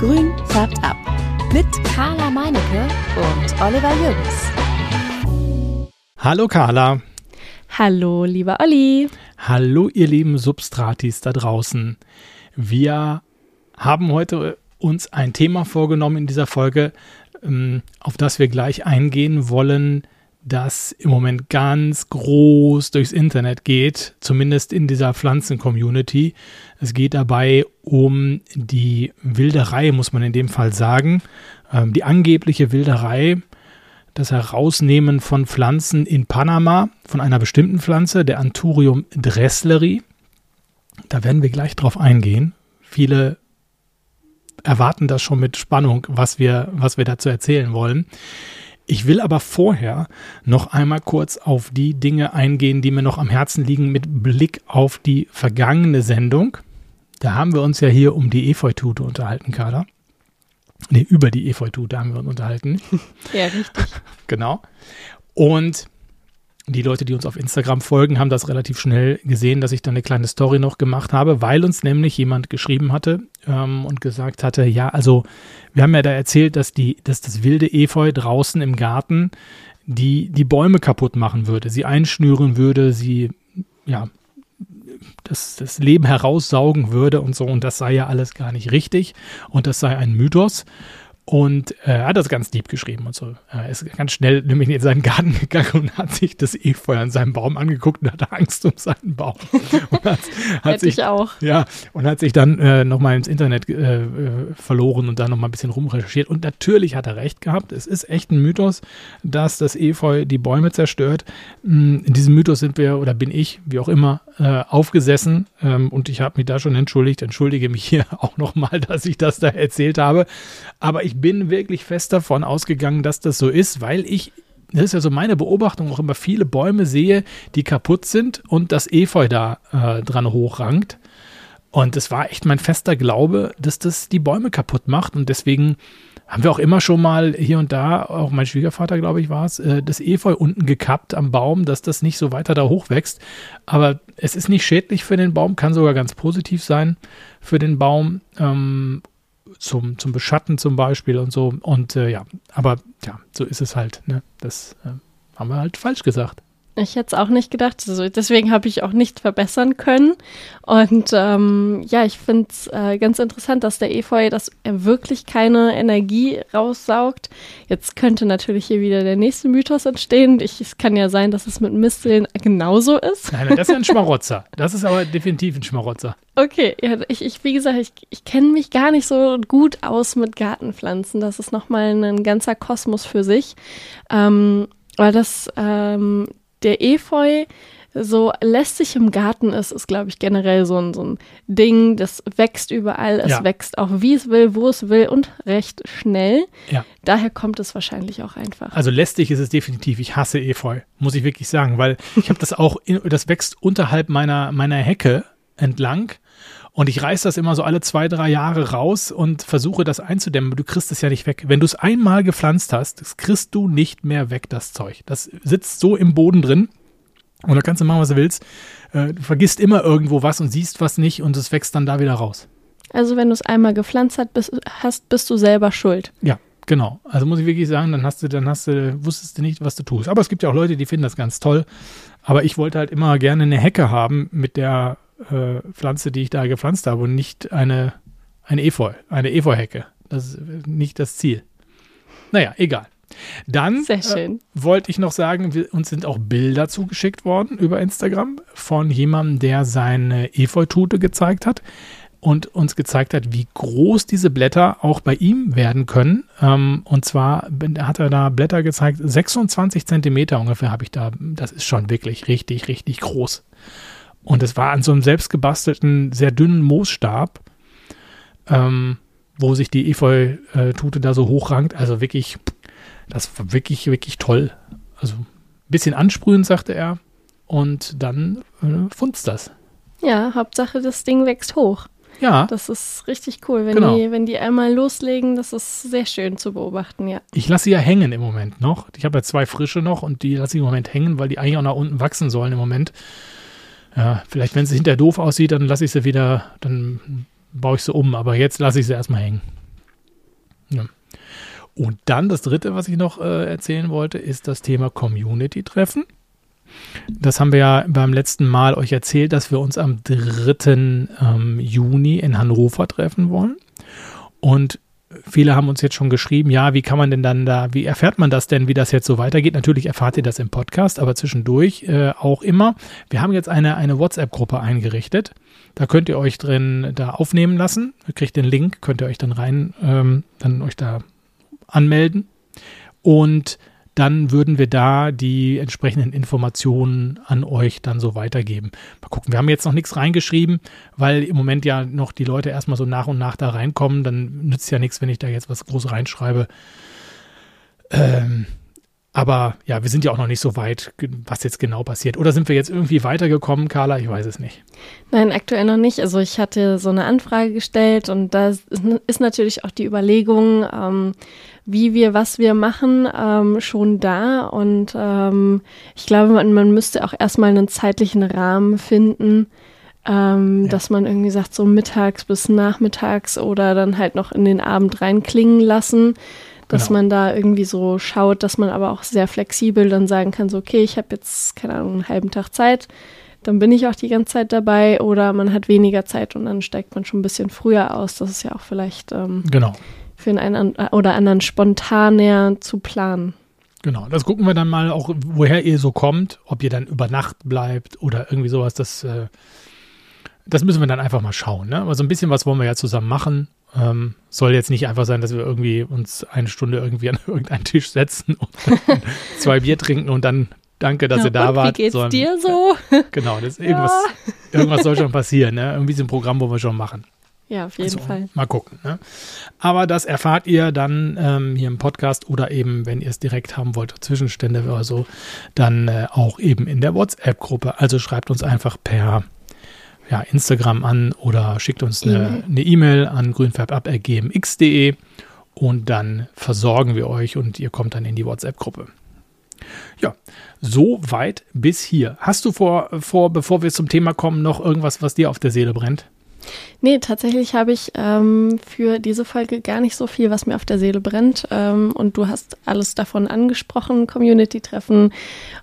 Grün färbt ab. Mit Carla Meinecke und Oliver Jürgens. Hallo Carla. Hallo, lieber Olli. Hallo, ihr lieben Substratis da draußen. Wir haben heute uns ein Thema vorgenommen in dieser Folge, ähm, auf das wir gleich eingehen wollen, das im Moment ganz groß durchs Internet geht, zumindest in dieser Pflanzen-Community. Es geht dabei um die Wilderei, muss man in dem Fall sagen. Ähm, die angebliche Wilderei, das Herausnehmen von Pflanzen in Panama, von einer bestimmten Pflanze, der Anthurium dressleri. Da werden wir gleich drauf eingehen. Viele erwarten das schon mit Spannung, was wir, was wir dazu erzählen wollen. Ich will aber vorher noch einmal kurz auf die Dinge eingehen, die mir noch am Herzen liegen mit Blick auf die vergangene Sendung. Da haben wir uns ja hier um die Efeutute unterhalten, Carla. Nee, über die Efeutute haben wir uns unterhalten. Ja, richtig. genau. Und die Leute, die uns auf Instagram folgen, haben das relativ schnell gesehen, dass ich da eine kleine Story noch gemacht habe, weil uns nämlich jemand geschrieben hatte ähm, und gesagt hatte, ja, also wir haben ja da erzählt, dass die, dass das wilde Efeu draußen im Garten die, die Bäume kaputt machen würde, sie einschnüren würde, sie, ja, das, das Leben heraussaugen würde und so. Und das sei ja alles gar nicht richtig und das sei ein Mythos. Und äh, er hat das ganz lieb geschrieben und so. Er ist ganz schnell nämlich in seinen Garten gegangen und hat sich das Efeu an seinem Baum angeguckt und hatte Angst um seinen Baum. Und hat, hat sich, ich auch. Ja, und hat sich dann äh, nochmal ins Internet äh, äh, verloren und dann nochmal ein bisschen rumrecherchiert. Und natürlich hat er recht gehabt. Es ist echt ein Mythos, dass das Efeu die Bäume zerstört. Hm, in diesem Mythos sind wir oder bin ich, wie auch immer, äh, aufgesessen. Ähm, und ich habe mich da schon entschuldigt. Entschuldige mich hier auch nochmal, dass ich das da erzählt habe. Aber ich bin wirklich fest davon ausgegangen, dass das so ist, weil ich, das ist ja so meine Beobachtung, auch immer viele Bäume sehe, die kaputt sind und das Efeu da äh, dran hochrankt. Und es war echt mein fester Glaube, dass das die Bäume kaputt macht. Und deswegen haben wir auch immer schon mal hier und da, auch mein Schwiegervater, glaube ich, war es, äh, das Efeu unten gekappt am Baum, dass das nicht so weiter da hochwächst. Aber es ist nicht schädlich für den Baum, kann sogar ganz positiv sein für den Baum. Ähm, zum, zum Beschatten zum Beispiel und so. Und äh, ja, aber ja, so ist es halt. Ne? Das äh, haben wir halt falsch gesagt. Ich hätte es auch nicht gedacht. Also deswegen habe ich auch nicht verbessern können. Und ähm, ja, ich finde es äh, ganz interessant, dass der Efeu, dass er wirklich keine Energie raussaugt. Jetzt könnte natürlich hier wieder der nächste Mythos entstehen. Ich, es kann ja sein, dass es mit Misteln genauso ist. Nein, das ist ja ein Schmarotzer. Das ist aber definitiv ein Schmarotzer. Okay, ja, ich, ich, wie gesagt, ich, ich kenne mich gar nicht so gut aus mit Gartenpflanzen. Das ist nochmal ein ganzer Kosmos für sich. Ähm, weil das, ähm, der Efeu so lästig im Garten ist, ist, glaube ich, generell so ein, so ein Ding. Das wächst überall. Es Ja. wächst auch, wie es will, wo es will und recht schnell. Ja. Daher kommt es wahrscheinlich auch einfach. Also lästig ist es definitiv. Ich hasse Efeu, muss ich wirklich sagen, weil ich habe das auch, in, das wächst unterhalb meiner, meiner Hecke entlang. Und ich reiß das immer so alle zwei, drei Jahre raus und versuche das einzudämmen. Du kriegst es ja nicht weg. Wenn du es einmal gepflanzt hast, das kriegst du nicht mehr weg, das Zeug. Das sitzt so im Boden drin. Und da kannst du machen, was du willst. Äh, Du vergisst immer irgendwo was und siehst was nicht und es wächst dann da wieder raus. Also wenn du es einmal gepflanzt hat, bist, hast, bist du selber schuld. Ja, genau. Also muss ich wirklich sagen, dann hast du, dann hast du, wusstest du nicht, was du tust. Aber es gibt ja auch Leute, die finden das ganz toll. Aber ich wollte halt immer gerne eine Hecke haben mit der äh, Pflanze, die ich da gepflanzt habe und nicht eine, eine Efeu, eine Efeu-Hecke. Das ist nicht das Ziel. Naja, egal. Dann äh, wollte ich noch sagen, wir, uns sind auch Bilder zugeschickt worden über Instagram von jemandem, der seine Efeutute gezeigt hat und uns gezeigt hat, wie groß diese Blätter auch bei ihm werden können. Ähm, und zwar hat er da Blätter gezeigt, 26 Zentimeter ungefähr habe ich da. Das ist schon wirklich richtig, richtig groß. Und es war an so einem selbstgebastelten, sehr dünnen Moosstab, ähm, wo sich die Efeu-Tute da so hochrankt. Also wirklich, das war wirklich, wirklich toll. Also ein bisschen ansprühen, sagte er. Und dann äh, funzt das. Ja, Hauptsache das Ding wächst hoch. Ja, Das ist richtig cool, wenn, Genau. die, wenn die einmal loslegen. Das ist sehr schön zu beobachten, ja. ich lasse sie ja hängen im Moment noch. Ich habe ja zwei frische noch und die lasse ich im Moment hängen, weil die eigentlich auch nach unten wachsen sollen im Moment. Ja, vielleicht, wenn sie hinterher doof aussieht, dann lasse ich sie wieder, dann baue ich sie um. Aber jetzt lasse ich sie erstmal hängen. Ja. Und dann das dritte, was ich noch äh, erzählen wollte, ist das Thema Community-Treffen. Das haben wir ja beim letzten Mal euch erzählt, dass wir uns am 3. Ähm, Juni in Hannover treffen wollen. Und viele haben uns jetzt schon geschrieben, ja, wie kann man denn dann da, wie erfährt man das denn, wie das jetzt so weitergeht? Natürlich erfahrt ihr das im Podcast, aber zwischendurch äh, auch immer. Wir haben jetzt eine, eine WhatsApp-Gruppe eingerichtet. Da könnt ihr euch drin da aufnehmen lassen. Ihr kriegt den Link, könnt ihr euch dann rein, ähm, dann euch da anmelden. Und dann würden wir da die entsprechenden Informationen an euch dann so weitergeben. Mal gucken, wir haben jetzt noch nichts reingeschrieben, weil im Moment ja noch die Leute erstmal so nach und nach da reinkommen. Dann nützt ja nichts, wenn ich da jetzt was groß reinschreibe. Ähm, aber ja, wir sind ja auch noch nicht so weit, was jetzt genau passiert. Oder sind wir jetzt irgendwie weitergekommen, Carla? Ich weiß es nicht. Nein, aktuell noch nicht. Also ich hatte so eine Anfrage gestellt und da ist natürlich auch die Überlegung, ähm, wie wir, was wir machen, ähm, schon da. Und ähm, ich glaube, man, man müsste auch erstmal einen zeitlichen Rahmen finden, ähm, ja. dass man irgendwie sagt, so mittags bis nachmittags oder dann halt noch in den Abend reinklingen lassen dass genau. man da irgendwie so schaut, dass man aber auch sehr flexibel dann sagen kann, so okay, ich habe jetzt, keine Ahnung, einen halben Tag Zeit, dann bin ich auch die ganze Zeit dabei oder man hat weniger Zeit und dann steigt man schon ein bisschen früher aus. Das ist ja auch vielleicht ähm, genau. Für einen oder anderen spontaner zu planen. Genau, das gucken wir dann mal auch, woher ihr so kommt, ob ihr dann über Nacht bleibt oder irgendwie sowas, das, äh, das müssen wir dann einfach mal schauen. Ne? Aber so ein bisschen was wollen wir ja zusammen machen ähm, soll jetzt nicht einfach sein, dass wir irgendwie uns eine Stunde irgendwie an irgendeinen Tisch setzen und zwei Bier trinken und dann danke, dass ja, ihr da wart. Wie geht's sondern, dir so? Genau, das irgendwas, ja. irgendwas soll schon passieren. Ne? Irgendwie so ein Programm, wo wir schon machen. Ja, auf jeden also, Fall. Mal gucken. Ne? Aber das erfahrt ihr dann ähm, hier im Podcast oder eben, wenn ihr es direkt haben wollt, Zwischenstände oder so, dann äh, auch eben in der WhatsApp-Gruppe. Also schreibt uns einfach per ja, Instagram an oder schickt uns eine E-Mail e an grünfärbab.gmx.de und dann versorgen wir euch und ihr kommt dann in die WhatsApp-Gruppe. Ja, so weit bis hier. Hast du vor, vor, bevor wir zum Thema kommen, noch irgendwas, was dir auf der Seele brennt? Nee, tatsächlich habe ich ähm, für diese Folge gar nicht so viel, was mir auf der Seele brennt. Ähm, und du hast alles davon angesprochen, Community-Treffen.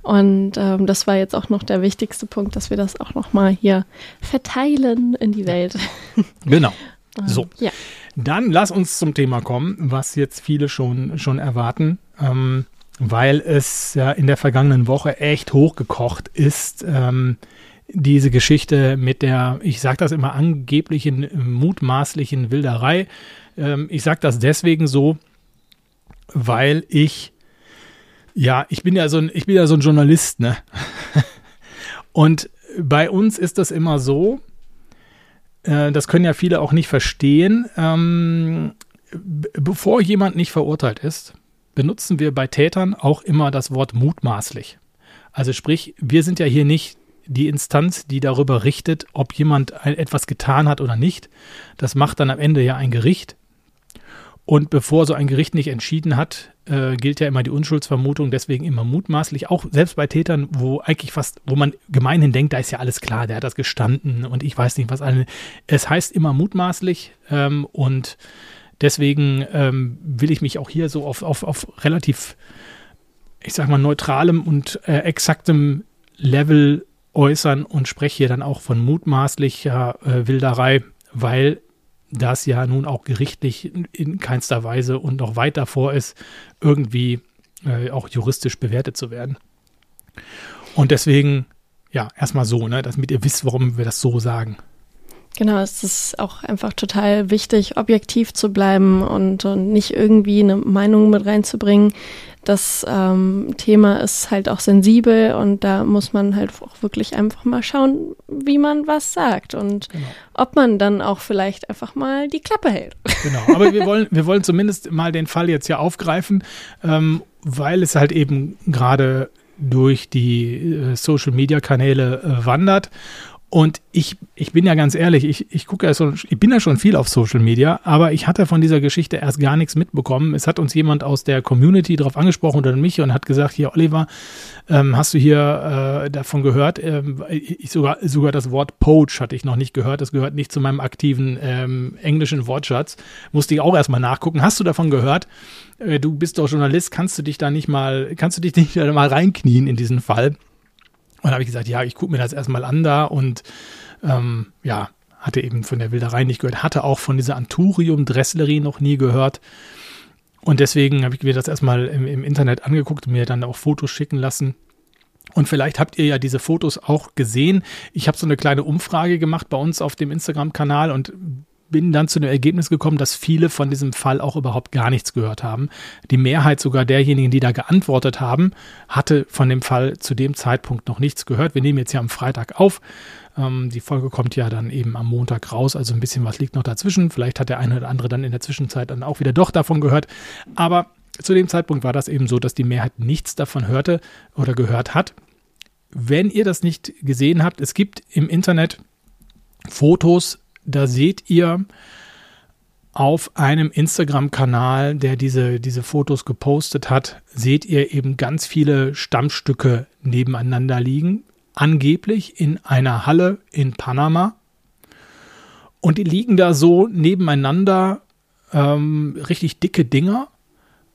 Und ähm, das war jetzt auch noch der wichtigste Punkt, dass wir das auch nochmal hier verteilen in die Welt. Genau. So. Ja. Dann lass uns zum Thema kommen, was jetzt viele schon, schon erwarten. Ähm, weil es ja in der vergangenen Woche echt hochgekocht ist. Diese Geschichte mit der, ich sage das immer, angeblichen, mutmaßlichen Wilderei. Ähm, ich sage das deswegen so, weil ich, ja, ich bin ja so ein, ich bin ja so ein Journalist, ne? Und bei uns ist das immer so, äh, das können ja viele auch nicht verstehen, ähm, bevor jemand nicht verurteilt ist, benutzen wir bei Tätern auch immer das Wort mutmaßlich. Also sprich, wir sind ja hier nicht die Instanz, die darüber richtet, ob jemand etwas getan hat oder nicht. Das macht dann am Ende ja ein Gericht. Und bevor so ein Gericht nicht entschieden hat, äh, gilt ja immer die Unschuldsvermutung, deswegen immer mutmaßlich, auch selbst bei Tätern, wo eigentlich fast, wo man gemeinhin denkt, da ist ja alles klar, der hat das gestanden und ich weiß nicht, was alle. Es heißt immer mutmaßlich ähm, und deswegen ähm, will ich mich auch hier so auf, auf, auf relativ, ich sag mal, neutralem und äh, exaktem Level äußern und spreche hier dann auch von mutmaßlicher äh, Wilderei, weil das ja nun auch gerichtlich in keinster Weise und noch weit davor ist, irgendwie äh, auch juristisch bewertet zu werden. Und deswegen, ja, erstmal so, ne, damit ihr wisst, warum wir das so sagen. Genau, es ist auch einfach total wichtig, objektiv zu bleiben und, und nicht irgendwie eine Meinung mit reinzubringen. Das ähm, Thema ist halt auch sensibel und da muss man halt auch wirklich einfach mal schauen, wie man was sagt und genau. ob man dann auch vielleicht einfach mal die Klappe hält. Genau, aber wir wollen, wir wollen zumindest mal den Fall jetzt hier aufgreifen, ähm, weil es halt eben gerade durch die äh, Social-Media-Kanäle äh, wandert Und ich, ich bin ja ganz ehrlich, ich, ich gucke ja so, ich bin ja schon viel auf Social Media, aber ich hatte von dieser Geschichte erst gar nichts mitbekommen. Es hat uns jemand aus der Community darauf angesprochen oder mich und hat gesagt, hier Oliver, ähm, hast du hier äh, davon gehört? Ähm, ich sogar, sogar das Wort Poach hatte ich noch nicht gehört. Das gehört nicht zu meinem aktiven ähm, englischen Wortschatz. Musste ich auch erstmal nachgucken. Hast du davon gehört? Äh, du bist doch Journalist, kannst du dich da nicht mal, kannst du dich nicht mal reinknien in diesen Fall? Und habe ich gesagt, ja, ich gucke mir das erstmal an da und ähm, ja, hatte eben von der Wilderei nicht gehört, hatte auch von dieser Anturium Dresslerie noch nie gehört. Und deswegen habe ich mir das erstmal im, im Internet angeguckt und mir dann auch Fotos schicken lassen. Und vielleicht habt ihr ja diese Fotos auch gesehen. Ich habe so eine kleine Umfrage gemacht bei uns auf dem Instagram-Kanal und bin dann zu dem Ergebnis gekommen, dass viele von diesem Fall auch überhaupt gar nichts gehört haben. Die Mehrheit sogar derjenigen, die da geantwortet haben, hatte von dem Fall zu dem Zeitpunkt noch nichts gehört. Wir nehmen jetzt ja am Freitag auf. Ähm, die Folge kommt ja dann eben am Montag raus, also ein bisschen was liegt noch dazwischen. Vielleicht hat der eine oder andere dann in der Zwischenzeit dann auch wieder doch davon gehört. Aber zu dem Zeitpunkt war das eben so, dass die Mehrheit nichts davon hörte oder gehört hat. Wenn ihr das nicht gesehen habt, es gibt im Internet Fotos da seht ihr auf einem Instagram-Kanal, der diese, diese Fotos gepostet hat, seht ihr eben ganz viele Stammstücke nebeneinander liegen. Angeblich in einer Halle in Panama. Und die liegen da so nebeneinander, ähm, richtig dicke Dinger,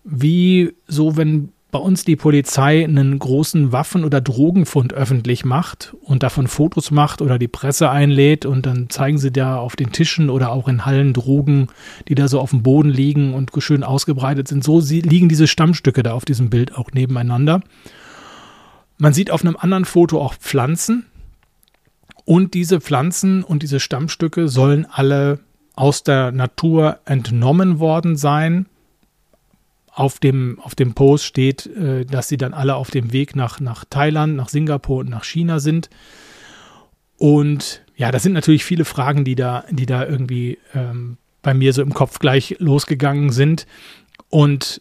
wie so, wenn bei uns die Polizei einen großen Waffen- oder Drogenfund öffentlich macht und davon Fotos macht oder die Presse einlädt und dann zeigen sie da auf den Tischen oder auch in Hallen Drogen, die da so auf dem Boden liegen und schön ausgebreitet sind. So liegen diese Stammstücke da auf diesem Bild auch nebeneinander. Man sieht auf einem anderen Foto auch Pflanzen und diese Pflanzen und diese Stammstücke sollen alle aus der Natur entnommen worden sein auf dem, auf dem Post steht, äh, dass sie dann alle auf dem Weg nach, nach Thailand, nach Singapur und nach China sind. Und ja, das sind natürlich viele Fragen, die da, die da irgendwie ähm, bei mir so im Kopf gleich losgegangen sind. Und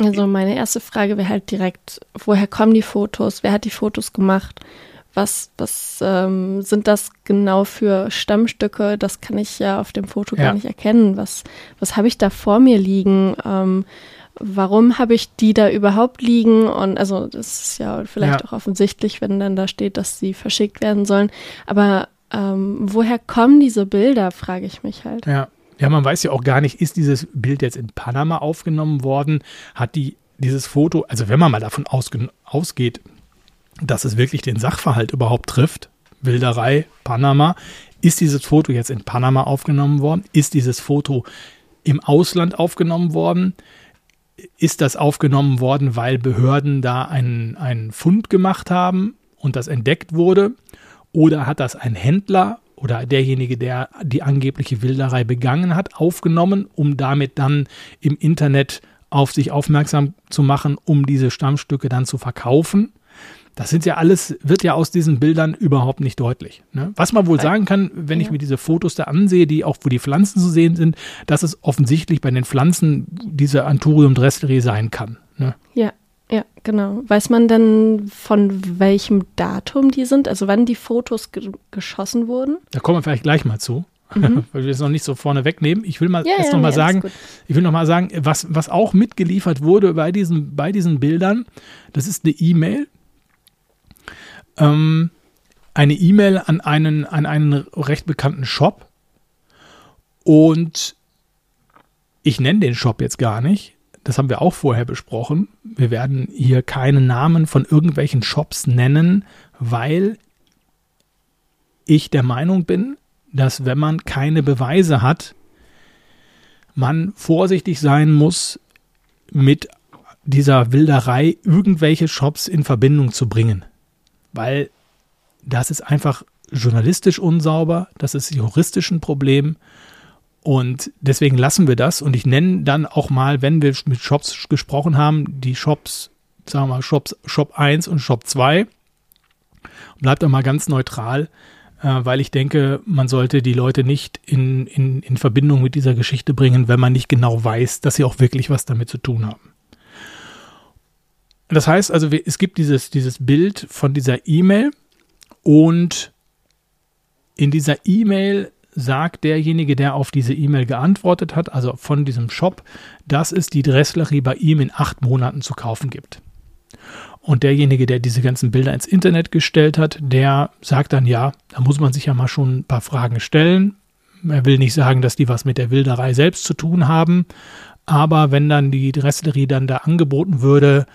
also meine erste Frage wäre halt direkt, woher kommen die Fotos? Wer hat die Fotos gemacht? Was, was ähm, sind das genau für Stammstücke? Das kann ich ja auf dem Foto ja. gar nicht erkennen. Was, was habe ich da vor mir liegen? Ähm, warum habe ich die da überhaupt liegen? Und also das ist ja vielleicht ja. auch offensichtlich, wenn dann da steht, dass sie verschickt werden sollen. Aber ähm, woher kommen diese Bilder, frage ich mich halt. Ja. Ja, man weiß ja auch gar nicht, ist dieses Bild jetzt in Panama aufgenommen worden? Hat die dieses Foto, also wenn man mal davon ausgeht, dass es wirklich den Sachverhalt überhaupt trifft. Wilderei, Panama. Ist dieses Foto jetzt in Panama aufgenommen worden? Ist dieses Foto im Ausland aufgenommen worden? Ist das aufgenommen worden, weil Behörden da einen, einen Fund gemacht haben und das entdeckt wurde? Oder hat das ein Händler oder derjenige, der die angebliche Wilderei begangen hat, aufgenommen, um damit dann im Internet auf sich aufmerksam zu machen, um diese Stammstücke dann zu verkaufen? Das sind ja alles, wird ja aus diesen Bildern überhaupt nicht deutlich. Ne? Was man wohl sagen kann, wenn ich mir diese Fotos da ansehe, die auch, wo die Pflanzen zu sehen sind, dass es offensichtlich bei den Pflanzen diese Anthurium dressleri sein kann. Ne? Ja, ja, genau. Weiß man denn, von welchem Datum die sind? Also wann die Fotos ge geschossen wurden? Da kommen wir vielleicht gleich mal zu. Mhm. weil wir es noch nicht so vorne wegnehmen. Ich will mal ja, erst ja, noch mal nee, sagen, ich will noch mal sagen, was, was auch mitgeliefert wurde bei diesen, bei diesen Bildern, das ist eine E-Mail, ähm, eine E-Mail an einen, an einen recht bekannten Shop und ich nenne den Shop jetzt gar nicht. Das haben wir auch vorher besprochen. Wir werden hier keine Namen von irgendwelchen Shops nennen, weil ich der Meinung bin, dass wenn man keine Beweise hat, man vorsichtig sein muss, mit dieser Wilderei irgendwelche Shops in Verbindung zu bringen weil das ist einfach journalistisch unsauber, das ist juristisch ein Problem und deswegen lassen wir das und ich nenne dann auch mal, wenn wir mit Shops gesprochen haben, die Shops, sagen wir mal Shops, Shop 1 und Shop 2. Bleibt auch mal ganz neutral, äh, weil ich denke, man sollte die Leute nicht in, in, in Verbindung mit dieser Geschichte bringen, wenn man nicht genau weiß, dass sie auch wirklich was damit zu tun haben. Das heißt also, es gibt dieses, dieses Bild von dieser E-Mail Und in dieser E-Mail sagt derjenige, der auf diese E-Mail geantwortet hat, also von diesem Shop, dass es die Dresslerie bei ihm in acht Monaten zu kaufen gibt. Und derjenige, der diese ganzen Bilder ins Internet gestellt hat, der sagt dann, ja, da muss man sich ja mal schon ein paar Fragen stellen. Er will nicht sagen, dass die was mit der Wilderei selbst zu tun haben, aber wenn dann die Dresslerie dann da angeboten würde,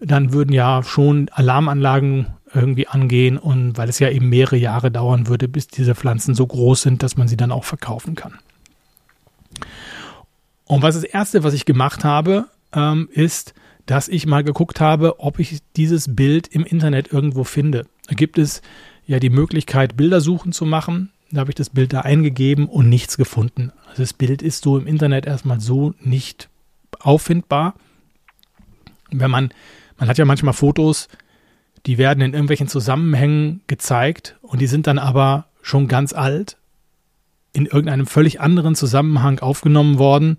dann würden ja schon Alarmanlagen irgendwie angehen und weil es ja eben mehrere Jahre dauern würde, bis diese Pflanzen so groß sind, dass man sie dann auch verkaufen kann. Und was das erste, was ich gemacht habe, ähm, ist, dass ich mal geguckt habe, ob ich dieses Bild im Internet irgendwo finde. Da gibt es ja die Möglichkeit, Bildersuchen zu machen. Da habe ich das Bild da eingegeben und nichts gefunden. Also das Bild ist so im Internet erstmal so nicht auffindbar. Wenn man, man hat ja manchmal Fotos, die werden in irgendwelchen Zusammenhängen gezeigt und die sind dann aber schon ganz alt, in irgendeinem völlig anderen Zusammenhang aufgenommen worden.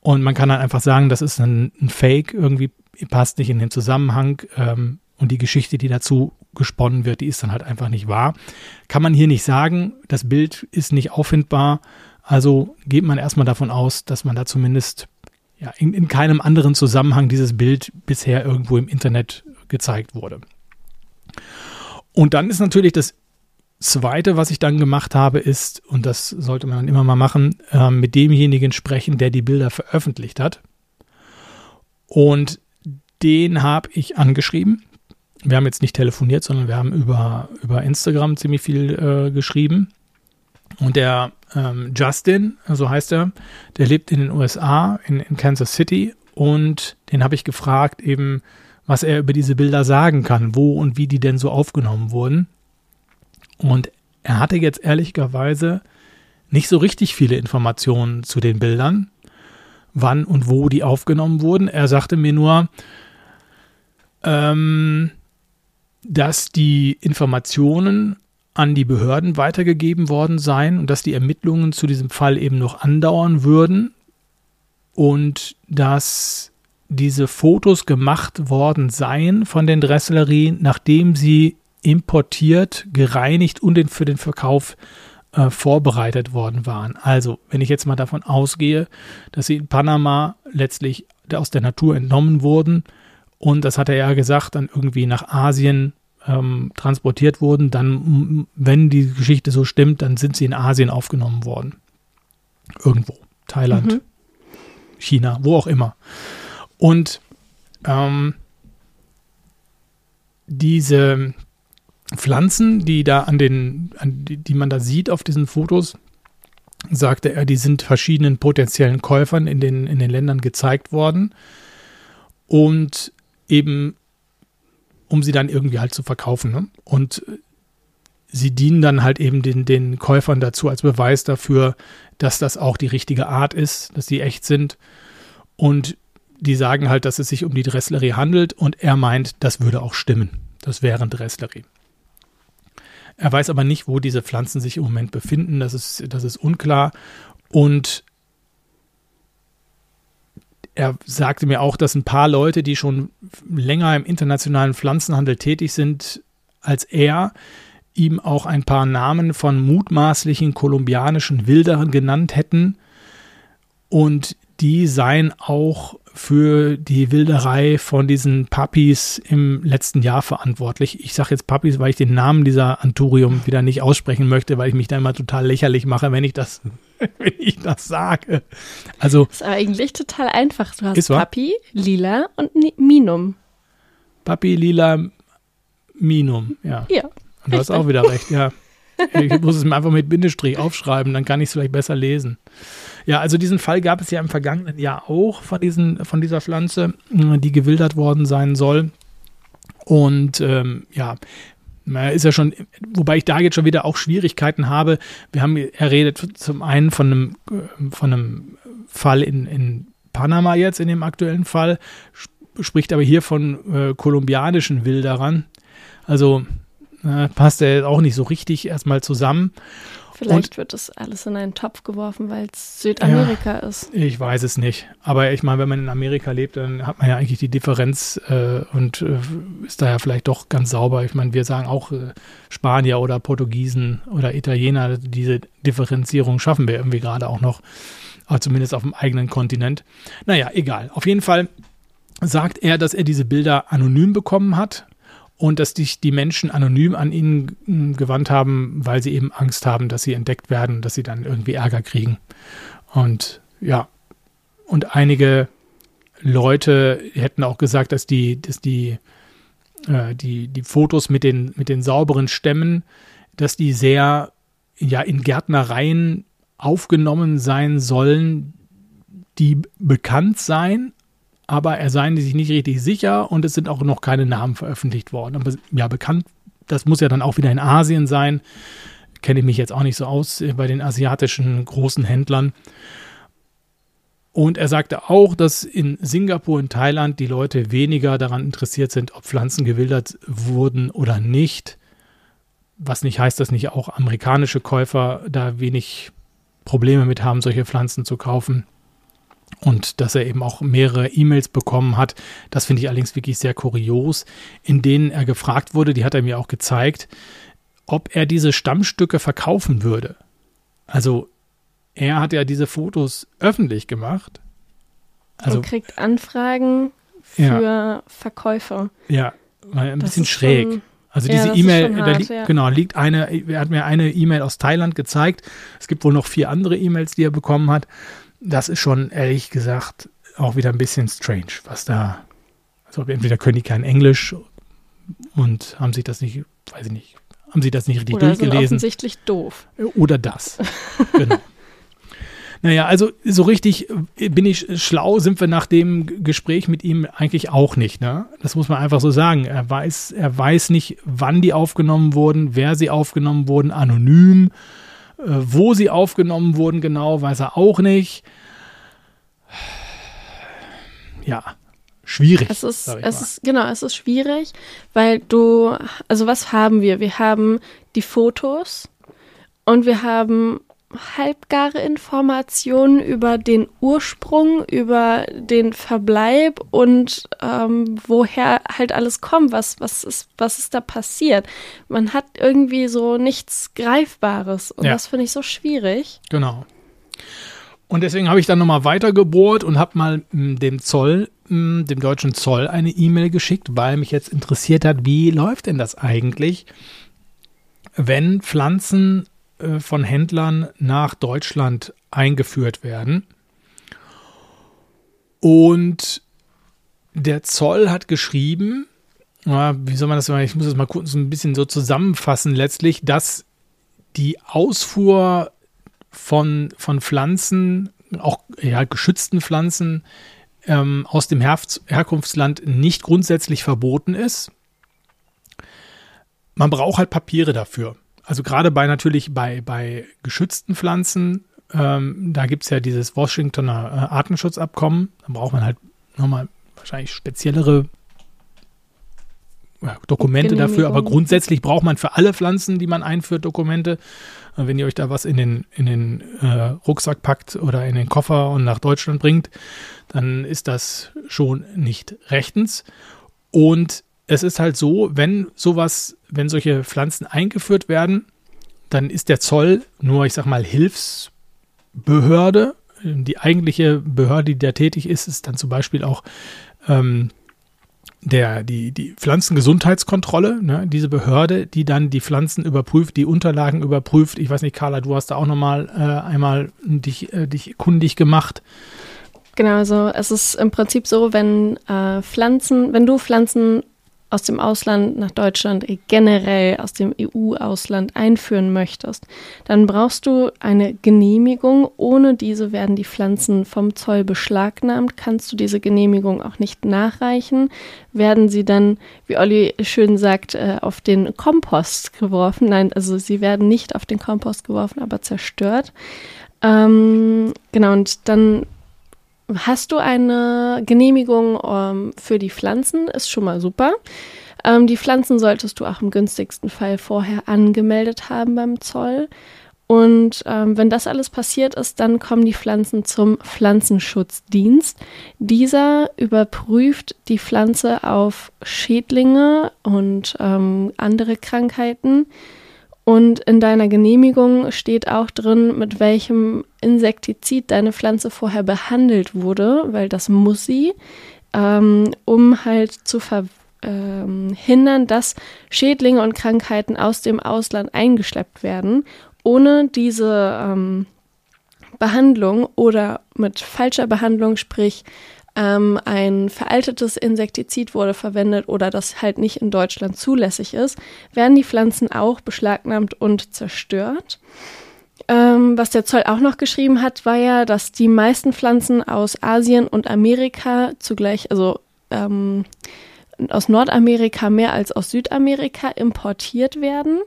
Und man kann dann einfach sagen, das ist ein, ein Fake, irgendwie passt nicht in den Zusammenhang. Ähm, und die Geschichte, die dazu gesponnen wird, die ist dann halt einfach nicht wahr. Kann man hier nicht sagen, das Bild ist nicht auffindbar. Also geht man erstmal davon aus, dass man da zumindest ja, in, in keinem anderen Zusammenhang dieses Bild bisher irgendwo im Internet gezeigt wurde. Und dann ist natürlich das Zweite, was ich dann gemacht habe, ist, und das sollte man immer mal machen, äh, mit demjenigen sprechen, der die Bilder veröffentlicht hat. Und den habe ich angeschrieben. Wir haben jetzt nicht telefoniert, sondern wir haben über, über Instagram ziemlich viel äh, geschrieben. Und der ähm, Justin, so heißt er, der lebt in den USA, in, in Kansas City. Und den habe ich gefragt, eben, was er über diese Bilder sagen kann, wo und wie die denn so aufgenommen wurden. Und er hatte jetzt ehrlicherweise nicht so richtig viele Informationen zu den Bildern, wann und wo die aufgenommen wurden. Er sagte mir nur, ähm, dass die Informationen an die Behörden weitergegeben worden seien und dass die Ermittlungen zu diesem Fall eben noch andauern würden und dass diese Fotos gemacht worden seien von den Dresselerien, nachdem sie importiert, gereinigt und für den Verkauf äh, vorbereitet worden waren. Also, wenn ich jetzt mal davon ausgehe, dass sie in Panama letztlich aus der Natur entnommen wurden und das hat er ja gesagt, dann irgendwie nach Asien ähm, transportiert wurden, dann, wenn die Geschichte so stimmt, dann sind sie in Asien aufgenommen worden. Irgendwo. Thailand, mhm. China, wo auch immer. Und ähm, diese Pflanzen, die da an den, an die, die man da sieht auf diesen Fotos, sagte er, die sind verschiedenen potenziellen Käufern in den, in den Ländern gezeigt worden. Und eben, um sie dann irgendwie halt zu verkaufen. Ne? Und sie dienen dann halt eben den, den Käufern dazu als Beweis dafür, dass das auch die richtige Art ist, dass sie echt sind. Und die sagen halt, dass es sich um die Dresslerie handelt und er meint, das würde auch stimmen. Das wären Dresslerie. Er weiß aber nicht, wo diese Pflanzen sich im Moment befinden. Das ist, das ist unklar. Und er sagte mir auch, dass ein paar Leute, die schon länger im internationalen Pflanzenhandel tätig sind als er, ihm auch ein paar Namen von mutmaßlichen kolumbianischen Wilderern genannt hätten. Und die seien auch für die Wilderei von diesen Puppies im letzten Jahr verantwortlich. Ich sage jetzt Puppies, weil ich den Namen dieser Anturium wieder nicht aussprechen möchte, weil ich mich da immer total lächerlich mache, wenn ich das, wenn ich das sage. Also das ist aber eigentlich total einfach. Du hast Papi, Lila und Minum. Papi, Lila, Minum, ja. Ja. Und du hast auch wieder recht, ja. Ich muss es mir einfach mit Bindestrich aufschreiben, dann kann ich es vielleicht besser lesen. Ja, also diesen Fall gab es ja im vergangenen Jahr auch von, diesen, von dieser Pflanze, die gewildert worden sein soll. Und ähm, ja, ist ja schon, wobei ich da jetzt schon wieder auch Schwierigkeiten habe. Wir haben, er redet zum einen von einem, äh, von einem Fall in, in Panama jetzt, in dem aktuellen Fall, spricht aber hier von äh, kolumbianischen Wilderern. Also äh, passt er auch nicht so richtig erstmal zusammen. Vielleicht wird das alles in einen Topf geworfen, weil es Südamerika ja, ist. Ich weiß es nicht. Aber ich meine, wenn man in Amerika lebt, dann hat man ja eigentlich die Differenz äh, und äh, ist da ja vielleicht doch ganz sauber. Ich meine, wir sagen auch äh, Spanier oder Portugiesen oder Italiener, diese Differenzierung schaffen wir irgendwie gerade auch noch. Aber zumindest auf dem eigenen Kontinent. Naja, egal. Auf jeden Fall sagt er, dass er diese Bilder anonym bekommen hat und dass sich die Menschen anonym an ihn gewandt haben, weil sie eben Angst haben, dass sie entdeckt werden, dass sie dann irgendwie Ärger kriegen. Und ja, und einige Leute hätten auch gesagt, dass die, dass die, äh, die, die Fotos mit den, mit den sauberen Stämmen, dass die sehr ja in Gärtnereien aufgenommen sein sollen, die bekannt seien, aber er seien sich nicht richtig sicher und es sind auch noch keine Namen veröffentlicht worden. Aber ja, bekannt, das muss ja dann auch wieder in Asien sein. Kenne ich mich jetzt auch nicht so aus äh, bei den asiatischen großen Händlern. Und er sagte auch, dass in Singapur und Thailand die Leute weniger daran interessiert sind, ob Pflanzen gewildert wurden oder nicht. Was nicht heißt, dass nicht auch amerikanische Käufer da wenig Probleme mit haben, solche Pflanzen zu kaufen und dass er eben auch mehrere E-Mails bekommen hat. Das finde ich allerdings wirklich sehr kurios, in denen er gefragt wurde, die hat er mir auch gezeigt, ob er diese Stammstücke verkaufen würde. Also er hat ja diese Fotos öffentlich gemacht. Also, und kriegt Anfragen für ja, Verkäufe. Ja, ein das bisschen schräg. Schon, also diese ja, E-Mail, da liegt, ja. genau, liegt eine, er hat mir eine E-Mail aus Thailand gezeigt. Es gibt wohl noch vier andere E-Mails, die er bekommen hat das ist schon ehrlich gesagt auch wieder ein bisschen strange, was da. Also entweder können die kein Englisch und haben sich das nicht, weiß ich nicht, haben sie das nicht richtig Oder durchgelesen. Offensichtlich doof. Oder das. genau. Naja, also so richtig bin ich schlau, sind wir nach dem Gespräch mit ihm eigentlich auch nicht. Ne? Das muss man einfach so sagen. Er weiß, er weiß nicht, wann die aufgenommen wurden, wer sie aufgenommen wurden, anonym. Äh, wo sie aufgenommen wurden, genau, weiß er auch nicht. Ja, schwierig. Es ist, es ist, genau, es ist schwierig, weil du, also was haben wir? Wir haben die Fotos und wir haben halbgare Informationen über den Ursprung, über den Verbleib und ähm, woher halt alles kommt, was, was, ist, was ist da passiert. Man hat irgendwie so nichts Greifbares und ja. das finde ich so schwierig. Genau. Und deswegen habe ich dann nochmal weitergebohrt und habe mal m, dem Zoll, m, dem deutschen Zoll, eine E-Mail geschickt, weil mich jetzt interessiert hat, wie läuft denn das eigentlich, wenn Pflanzen von Händlern nach Deutschland eingeführt werden. Und der Zoll hat geschrieben, wie soll man das sagen? Ich muss das mal kurz ein bisschen so zusammenfassen, letztlich, dass die Ausfuhr von, von Pflanzen, auch ja, geschützten Pflanzen ähm, aus dem Her Herkunftsland nicht grundsätzlich verboten ist. Man braucht halt Papiere dafür. Also gerade bei natürlich bei, bei geschützten Pflanzen, ähm, da gibt es ja dieses Washingtoner äh, Artenschutzabkommen. Da braucht man halt nochmal wahrscheinlich speziellere ja, Dokumente dafür, aber grundsätzlich braucht man für alle Pflanzen, die man einführt, Dokumente. Äh, wenn ihr euch da was in den, in den äh, Rucksack packt oder in den Koffer und nach Deutschland bringt, dann ist das schon nicht rechtens. Und es ist halt so, wenn sowas, wenn solche Pflanzen eingeführt werden, dann ist der Zoll nur, ich sag mal, Hilfsbehörde. Die eigentliche Behörde, die da tätig ist, ist dann zum Beispiel auch ähm, der, die, die Pflanzengesundheitskontrolle, ne, diese Behörde, die dann die Pflanzen überprüft, die Unterlagen überprüft. Ich weiß nicht, Carla, du hast da auch nochmal äh, einmal dich, äh, dich kundig gemacht. Genau, also es ist im Prinzip so, wenn äh, Pflanzen, wenn du Pflanzen aus dem Ausland nach Deutschland generell aus dem EU-Ausland einführen möchtest, dann brauchst du eine Genehmigung. Ohne diese werden die Pflanzen vom Zoll beschlagnahmt. Kannst du diese Genehmigung auch nicht nachreichen, werden sie dann, wie Olli schön sagt, äh, auf den Kompost geworfen. Nein, also sie werden nicht auf den Kompost geworfen, aber zerstört. Ähm, genau, und dann Hast du eine Genehmigung ähm, für die Pflanzen? Ist schon mal super. Ähm, die Pflanzen solltest du auch im günstigsten Fall vorher angemeldet haben beim Zoll. Und ähm, wenn das alles passiert ist, dann kommen die Pflanzen zum Pflanzenschutzdienst. Dieser überprüft die Pflanze auf Schädlinge und ähm, andere Krankheiten. Und in deiner Genehmigung steht auch drin, mit welchem Insektizid deine Pflanze vorher behandelt wurde, weil das muss sie, ähm, um halt zu verhindern, dass Schädlinge und Krankheiten aus dem Ausland eingeschleppt werden ohne diese ähm, Behandlung oder mit falscher Behandlung, sprich ähm, ein veraltetes Insektizid wurde verwendet oder das halt nicht in Deutschland zulässig ist, werden die Pflanzen auch beschlagnahmt und zerstört. Ähm, was der Zoll auch noch geschrieben hat, war ja, dass die meisten Pflanzen aus Asien und Amerika zugleich, also ähm, aus Nordamerika mehr als aus Südamerika importiert werden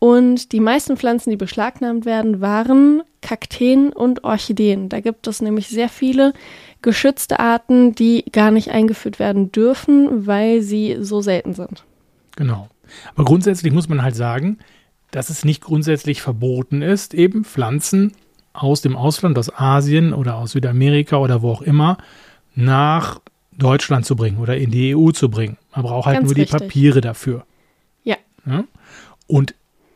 und die meisten Pflanzen, die beschlagnahmt werden, waren Kakteen und Orchideen. Da gibt es nämlich sehr viele geschützte Arten, die gar nicht eingeführt werden dürfen, weil sie so selten sind. Genau. Aber grundsätzlich muss man halt sagen, dass es nicht grundsätzlich verboten ist, eben Pflanzen aus dem Ausland, aus Asien oder aus Südamerika oder wo auch immer, nach Deutschland zu bringen oder in die EU zu bringen. Man braucht halt Ganz nur richtig. die Papiere dafür. Ja. ja. Und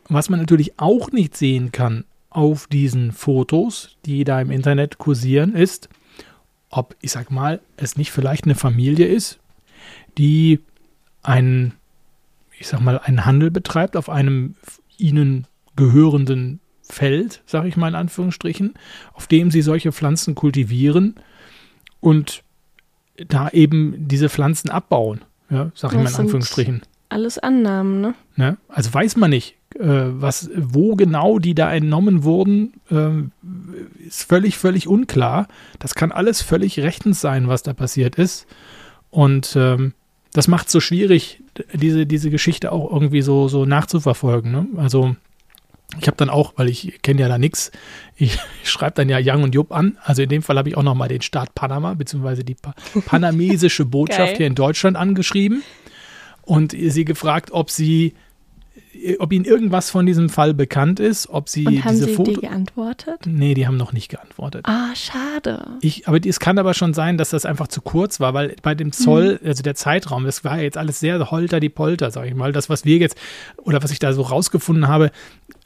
was man natürlich auch nicht sehen kann auf diesen Fotos, die da im Internet kursieren, ist, ob, ich sag mal, es nicht vielleicht eine Familie ist, die einen, ich sag mal, einen Handel betreibt auf einem ihnen gehörenden Feld, sag ich mal in Anführungsstrichen, auf dem sie solche Pflanzen kultivieren und da eben diese Pflanzen abbauen, ja, sag ich mal in Anführungsstrichen. Alles Annahmen, ne? ne? Also weiß man nicht äh, was, wo genau die da entnommen wurden, äh, ist völlig, völlig unklar. Das kann alles völlig rechtens sein, was da passiert ist. Und ähm, das macht es so schwierig, diese, diese Geschichte auch irgendwie so, so nachzuverfolgen. Ne? Also ich habe dann auch, weil ich kenne ja da nichts, ich, ich schreibe dann ja Young und Jupp an. Also in dem Fall habe ich auch nochmal den Staat Panama, beziehungsweise die pa panamesische Botschaft hier in Deutschland angeschrieben und sie gefragt, ob sie ob Ihnen irgendwas von diesem Fall bekannt ist, ob Sie Und haben diese Sie Foto die geantwortet? Nee, die haben noch nicht geantwortet. Ah, schade. Ich, aber es kann aber schon sein, dass das einfach zu kurz war, weil bei dem Zoll, mhm. also der Zeitraum, das war jetzt alles sehr holter die Polter, sag ich mal. Das, was wir jetzt, oder was ich da so rausgefunden habe,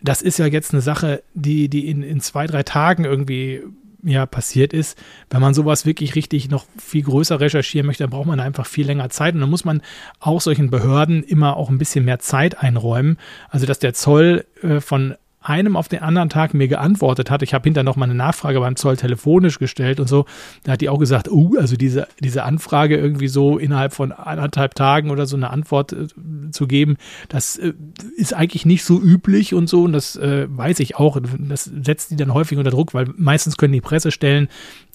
das ist ja jetzt eine Sache, die, die in, in zwei, drei Tagen irgendwie ja passiert ist. Wenn man sowas wirklich richtig noch viel größer recherchieren möchte, dann braucht man einfach viel länger Zeit und dann muss man auch solchen Behörden immer auch ein bisschen mehr Zeit einräumen. Also dass der Zoll äh, von einem auf den anderen Tag mir geantwortet hat. Ich habe hinterher noch mal eine Nachfrage beim Zoll telefonisch gestellt und so. Da hat die auch gesagt, uh, also diese, diese Anfrage irgendwie so innerhalb von anderthalb Tagen oder so eine Antwort äh, zu geben, das äh, ist eigentlich nicht so üblich und so. Und das äh, weiß ich auch. Das setzt die dann häufig unter Druck, weil meistens können die Pressestellen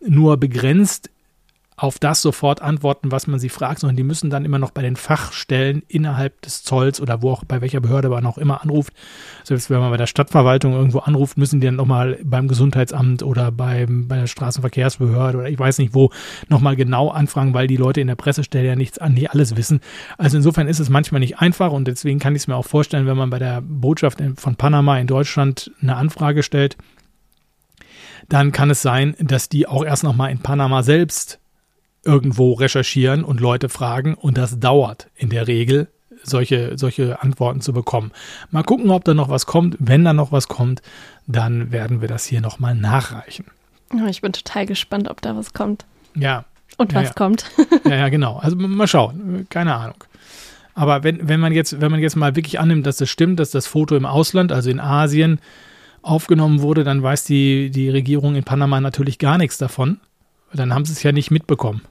nur begrenzt auf das sofort antworten, was man sie fragt, sondern die müssen dann immer noch bei den Fachstellen innerhalb des Zolls oder wo auch bei welcher Behörde man auch immer anruft. Selbst wenn man bei der Stadtverwaltung irgendwo anruft, müssen die dann nochmal beim Gesundheitsamt oder beim, bei der Straßenverkehrsbehörde oder ich weiß nicht wo nochmal genau anfragen, weil die Leute in der Pressestelle ja nichts an, nicht alles wissen. Also insofern ist es manchmal nicht einfach und deswegen kann ich es mir auch vorstellen, wenn man bei der Botschaft von Panama in Deutschland eine Anfrage stellt, dann kann es sein, dass die auch erst nochmal in Panama selbst irgendwo recherchieren und Leute fragen und das dauert in der Regel, solche, solche Antworten zu bekommen. Mal gucken, ob da noch was kommt. Wenn da noch was kommt, dann werden wir das hier nochmal nachreichen. Ich bin total gespannt, ob da was kommt. Ja. Und ja, was ja. kommt. ja, ja, genau. Also mal schauen. Keine Ahnung. Aber wenn, wenn man jetzt, wenn man jetzt mal wirklich annimmt, dass das stimmt, dass das Foto im Ausland, also in Asien, aufgenommen wurde, dann weiß die, die Regierung in Panama natürlich gar nichts davon. Dann haben sie es ja nicht mitbekommen.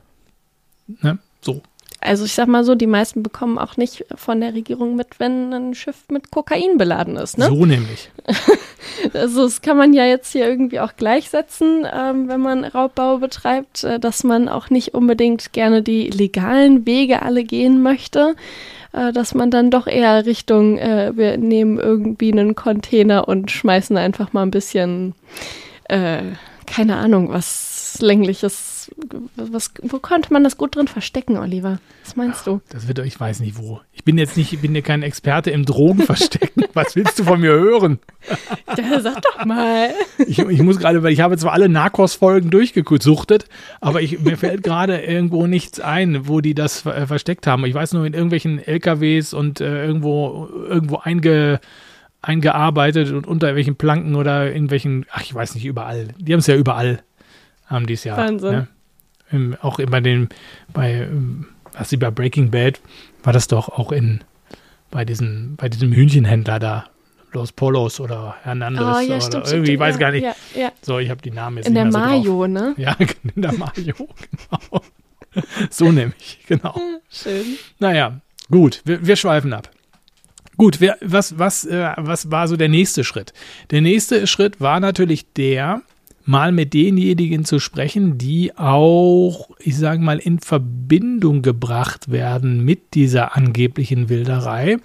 Ne? So. Also ich sag mal so, die meisten bekommen auch nicht von der Regierung mit, wenn ein Schiff mit Kokain beladen ist. Ne? So nämlich. also das kann man ja jetzt hier irgendwie auch gleichsetzen, ähm, wenn man Raubbau betreibt, äh, dass man auch nicht unbedingt gerne die legalen Wege alle gehen möchte, äh, dass man dann doch eher Richtung, äh, wir nehmen irgendwie einen Container und schmeißen einfach mal ein bisschen, äh, keine Ahnung, was längliches was, wo könnte man das gut drin verstecken, Oliver? Was meinst du? Das wird, ich weiß nicht wo. Ich bin jetzt nicht, ich bin ja kein Experte im Drogenverstecken. was willst du von mir hören? Ja, sag doch mal. Ich, ich muss gerade, weil ich habe zwar alle Narcos-Folgen durchgesuchtet, aber ich, mir fällt gerade irgendwo nichts ein, wo die das äh, versteckt haben. Ich weiß nur in irgendwelchen LKWs und äh, irgendwo, irgendwo einge, eingearbeitet und unter welchen Planken oder in welchen, ach, ich weiß nicht, überall. Die haben es ja überall, haben die es ja. Wahnsinn. Ne? Im, auch bei den, bei, ähm, was sie bei Breaking Bad, war das doch auch in, bei diesen, bei diesem Hühnchenhändler da, Los Polos oder Hernandez Oh, ja, oder stimmt, irgendwie, stimmt, ich weiß ja, gar nicht. Ja. So, ich habe die Namen jetzt In der nicht mehr so drauf. Mayo, ne? Ja, in der Mayo, genau. So nämlich, genau. Schön. Naja, gut, wir, wir schweifen ab. Gut, wer, was, was, äh, was war so der nächste Schritt? Der nächste Schritt war natürlich der, mal mit denjenigen zu sprechen, die auch, ich sage mal, in Verbindung gebracht werden mit dieser angeblichen Wilderei,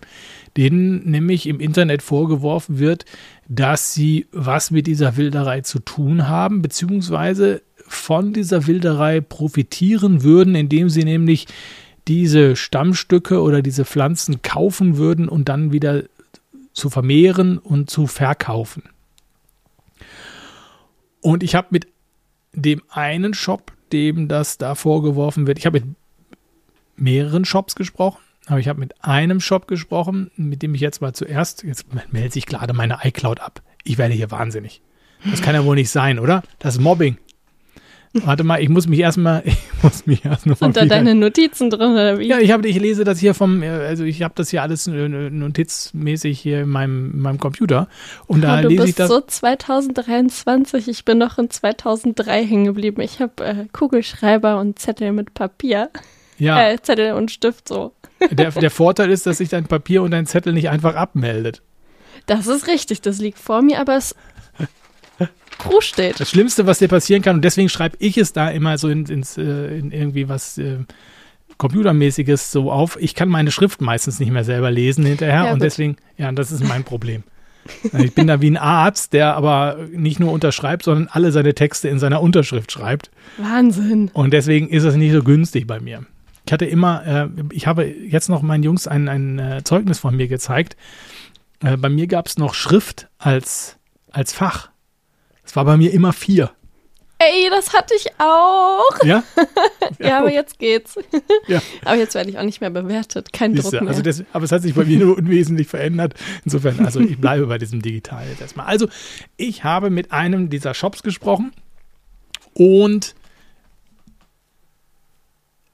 denen nämlich im Internet vorgeworfen wird, dass sie was mit dieser Wilderei zu tun haben, beziehungsweise von dieser Wilderei profitieren würden, indem sie nämlich diese Stammstücke oder diese Pflanzen kaufen würden und dann wieder zu vermehren und zu verkaufen. Und ich habe mit dem einen Shop, dem das da vorgeworfen wird, ich habe mit mehreren Shops gesprochen, aber ich habe mit einem Shop gesprochen, mit dem ich jetzt mal zuerst, jetzt meldet sich gerade meine iCloud ab. Ich werde hier wahnsinnig. Das kann ja wohl nicht sein, oder? Das Mobbing. Warte mal, ich muss mich erstmal, ich muss mich wieder- deine Notizen drin oder wie? ja, ich, hab, ich lese das hier vom, äh, also ich habe das hier alles äh, notizmäßig hier in meinem, in meinem Computer und da du lese ich bist das. so 2023. Ich bin noch in 2003 hängen geblieben. Ich habe äh, Kugelschreiber und Zettel mit Papier. ja, Äh, Zettel und Stift so. der, der Vorteil ist, dass sich dein Papier und dein Zettel nicht einfach abmeldet. Das ist richtig. Das liegt vor mir, aber es Crew steht. Das Schlimmste, was dir passieren kann, und deswegen schreibe ich es da immer so in, ins, äh, in irgendwie was äh, Computermäßiges so auf. Ich kann meine Schrift meistens nicht mehr selber lesen hinterher Ja, und gut. deswegen, ja, das ist mein Problem. Ich bin da wie ein Arzt, der aber nicht nur unterschreibt, sondern alle seine Texte in seiner Unterschrift schreibt. Wahnsinn. Und deswegen ist es nicht so günstig bei mir. Ich hatte immer, äh, ich habe jetzt noch meinen Jungs ein, ein äh, Zeugnis von mir gezeigt. Äh, bei mir gab es noch Schrift als, als Fach. War bei mir immer vier. Ey, das hatte ich auch. Ja? Ja, aber jetzt geht's. Ja. Aber jetzt werde ich auch nicht mehr bewertet. Kein Druck Siehste, mehr. also das, aber es hat sich bei mir nur unwesentlich verändert. Insofern, also ich bleibe bei diesem Digital jetzt erstmal. Also, ich habe mit einem dieser Shops gesprochen und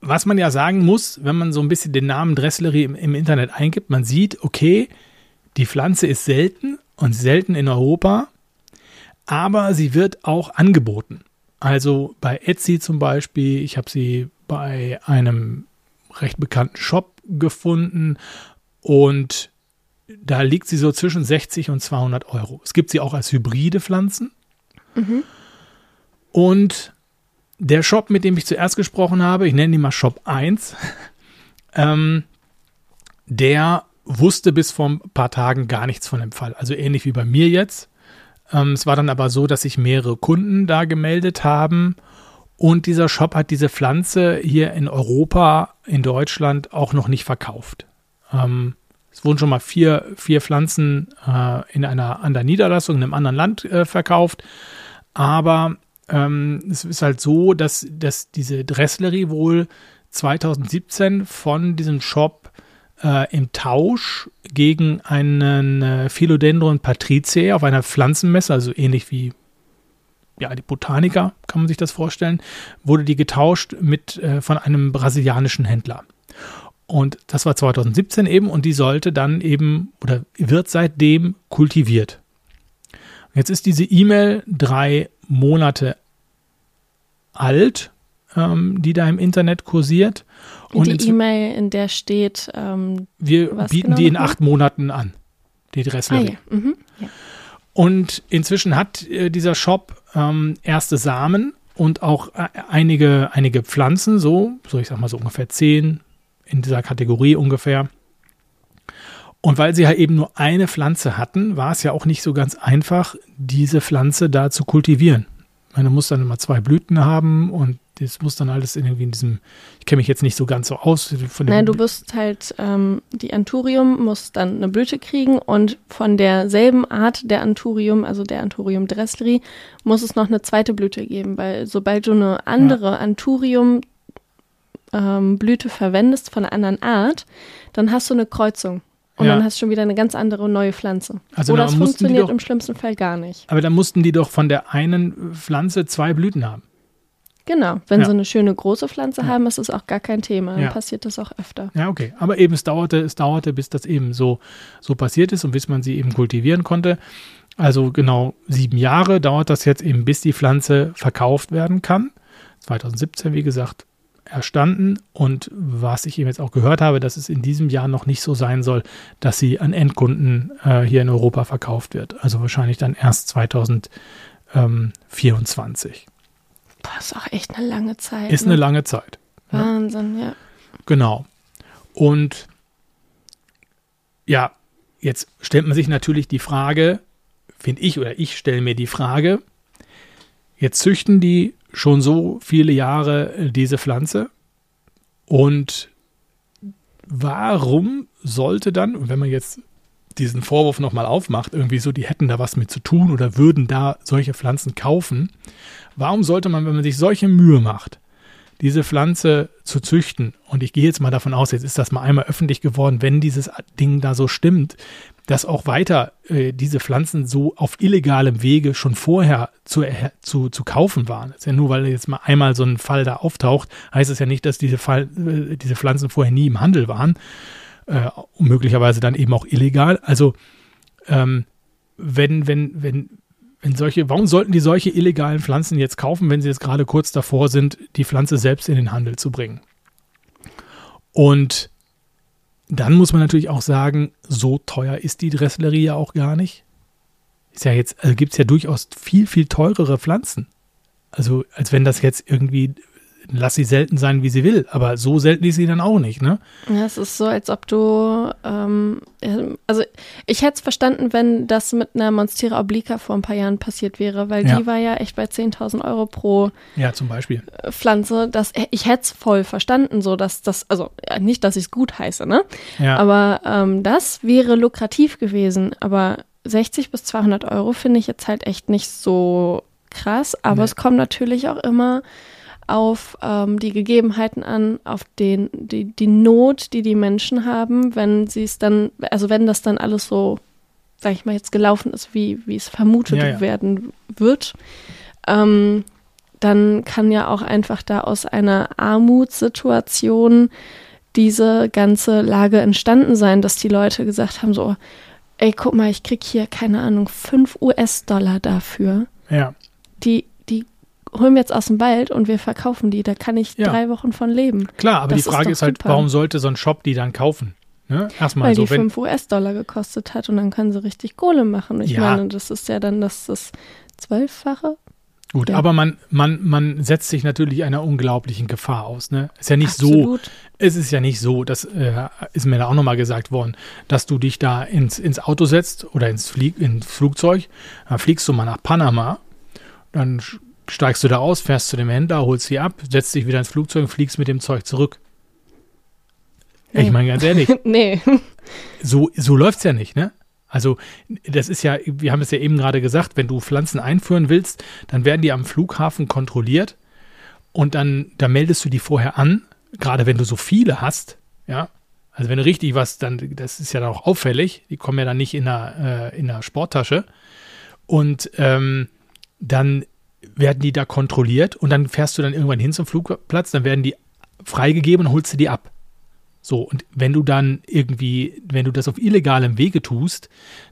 was man ja sagen muss, wenn man so ein bisschen den Namen Dresslerie im, im Internet eingibt, man sieht, okay, die Pflanze ist selten und selten in Europa, aber sie wird auch angeboten. Also bei Etsy zum Beispiel, ich habe sie bei einem recht bekannten Shop gefunden und da liegt sie so zwischen 60 und 200 Euro. Es gibt sie auch als hybride Pflanzen. Und der Shop, mit dem ich zuerst gesprochen habe, ich nenne ihn mal Shop 1, ähm, der wusste bis vor ein paar Tagen gar nichts von dem Fall. Also ähnlich wie bei mir jetzt. Ähm, es war dann aber so, dass sich mehrere Kunden da gemeldet haben. Und dieser Shop hat diese Pflanze hier in Europa, in Deutschland auch noch nicht verkauft. Ähm, es wurden schon mal vier, vier Pflanzen äh, in einer anderen Niederlassung, in einem anderen Land äh, verkauft. Aber ähm, es ist halt so, dass, dass diese Dresslerie wohl 2017 von diesem Shop äh, im Tausch gegen einen äh, Philodendron patriziae auf einer Pflanzenmesse, also ähnlich wie ja, die Botaniker, kann man sich das vorstellen, wurde die getauscht mit äh, von einem brasilianischen Händler. Und das war 2017 eben und die sollte dann eben oder wird seitdem kultiviert. Jetzt ist diese E-Mail drei Monate alt, ähm, die da im Internet kursiert. Und die E-Mail, in der steht, ähm, wir bieten genau die in acht Monaten an, die ah Dresslerie. ja, mhm. ja. Und inzwischen hat äh, dieser Shop ähm, erste Samen und auch äh, einige, einige Pflanzen, so, so ich sag mal so ungefähr zehn in dieser Kategorie ungefähr. Und weil sie halt eben nur eine Pflanze hatten, war es ja auch nicht so ganz einfach, diese Pflanze da zu kultivieren. Man muss dann immer zwei Blüten haben und das muss dann alles irgendwie in diesem, ich kenne mich jetzt nicht so ganz so aus. Von Nein, du wirst halt, ähm, die Anthurium muss dann eine Blüte kriegen und von derselben Art der Anthurium, also der Anthurium dressleri, muss es noch eine zweite Blüte geben, weil sobald du eine andere ja. Anthurium ähm, Blüte verwendest von einer anderen Art, dann hast du eine Kreuzung. Und ja. dann hast du schon wieder eine ganz andere neue Pflanze. Also Oder es funktioniert doch, im schlimmsten Fall gar nicht. Aber dann mussten die doch von der einen Pflanze zwei Blüten haben. Genau, wenn ja. sie eine schöne große Pflanze ja. haben, ist es auch gar kein Thema. Dann ja. passiert das auch öfter. Ja, okay. Aber eben, es dauerte, es dauerte, bis das eben so, so passiert ist und bis man sie eben kultivieren konnte. Also genau sieben Jahre dauert das jetzt eben, bis die Pflanze verkauft werden kann. 2017, wie gesagt, erstanden. Und was ich eben jetzt auch gehört habe, dass es in diesem Jahr noch nicht so sein soll, dass sie an Endkunden äh, hier in Europa verkauft wird. Also wahrscheinlich dann erst 2024. Das ist auch echt eine lange Zeit. Ist ne? eine lange Zeit. Wahnsinn, ja. ja. Genau. Und ja, jetzt stellt man sich natürlich die Frage, finde ich, oder ich stelle mir die Frage, jetzt züchten die schon so viele Jahre diese Pflanze und warum sollte dann, wenn man jetzt diesen Vorwurf nochmal aufmacht, irgendwie so, die hätten da was mit zu tun oder würden da solche Pflanzen kaufen, Warum sollte man, wenn man sich solche Mühe macht, diese Pflanze zu züchten, und ich gehe jetzt mal davon aus, jetzt ist das mal einmal öffentlich geworden, wenn dieses Ding da so stimmt, dass auch weiter äh, diese Pflanzen so auf illegalem Wege schon vorher zu, zu, zu kaufen waren. Das ist ja nur, weil jetzt mal einmal so ein Fall da auftaucht, heißt es ja nicht, dass diese, Fall, äh, diese Pflanzen vorher nie im Handel waren. Äh, möglicherweise dann eben auch illegal. Also ähm, wenn, wenn, wenn, wenn solche, warum sollten die solche illegalen Pflanzen jetzt kaufen, wenn sie jetzt gerade kurz davor sind, die Pflanze selbst in den Handel zu bringen? Und dann muss man natürlich auch sagen, so teuer ist die Dresslerie ja auch gar nicht. Ist ja jetzt, also gibt es ja durchaus viel, viel teurere Pflanzen. Also, als wenn das jetzt irgendwie lass sie selten sein, wie sie will. Aber so selten ist sie dann auch nicht, ne? Ja, es ist so, als ob du, ähm, also ich hätte es verstanden, wenn das mit einer Monstera obliqua vor ein paar Jahren passiert wäre, weil ja. die war ja echt bei 10.000 Euro pro ja, zum Beispiel. Pflanze. Das, ich hätte es voll verstanden, so dass das, also nicht, dass ich es gut heiße, ne? Ja. Aber ähm, das wäre lukrativ gewesen. Aber 60 bis 200 Euro finde ich jetzt halt echt nicht so krass. Aber nee. es kommt natürlich auch immer auf ähm, die Gegebenheiten an, auf den, die, die Not, die die Menschen haben, wenn sie es dann, also wenn das dann alles so, sag ich mal, jetzt gelaufen ist, wie, wie es vermutet ja, ja. werden wird, ähm, dann kann ja auch einfach da aus einer Armutssituation diese ganze Lage entstanden sein, dass die Leute gesagt haben, so, ey, guck mal, ich krieg hier, keine Ahnung, 5 US-Dollar dafür. Ja. Die holen wir jetzt aus dem Wald und wir verkaufen die. Da kann ich ja. drei Wochen von leben. Klar, aber das die Frage ist, ist halt, super. warum sollte so ein Shop die dann kaufen? Ne? Erstmal Weil so, die 5 US-Dollar gekostet hat und dann können sie richtig Kohle machen. Ich ja. meine, das ist ja dann das, das Zwölffache. Gut, ja. aber man, man, man setzt sich natürlich einer unglaublichen Gefahr aus. Ne? Ist ja nicht Absolut. so, es ist ja nicht so, das äh, ist mir da auch nochmal gesagt worden, dass du dich da ins, ins Auto setzt oder ins, Flieg, ins Flugzeug, dann fliegst du mal nach Panama, dann steigst du da aus, fährst zu dem Händler, holst sie ab, setzt dich wieder ins Flugzeug und fliegst mit dem Zeug zurück. Nee. Ich meine ganz ehrlich. nee. So, so läuft es ja nicht, ne? Also, das ist ja, wir haben es ja eben gerade gesagt, wenn du Pflanzen einführen willst, dann werden die am Flughafen kontrolliert und dann, da meldest du die vorher an, gerade wenn du so viele hast, ja. Also wenn du richtig was, dann, das ist ja dann auch auffällig, die kommen ja dann nicht in einer, äh, in einer Sporttasche. Und ähm, dann werden die da kontrolliert und dann fährst du dann irgendwann hin zum Flugplatz, dann werden die freigegeben und holst du die ab. So, und wenn du dann irgendwie, wenn du das auf illegalem Wege tust,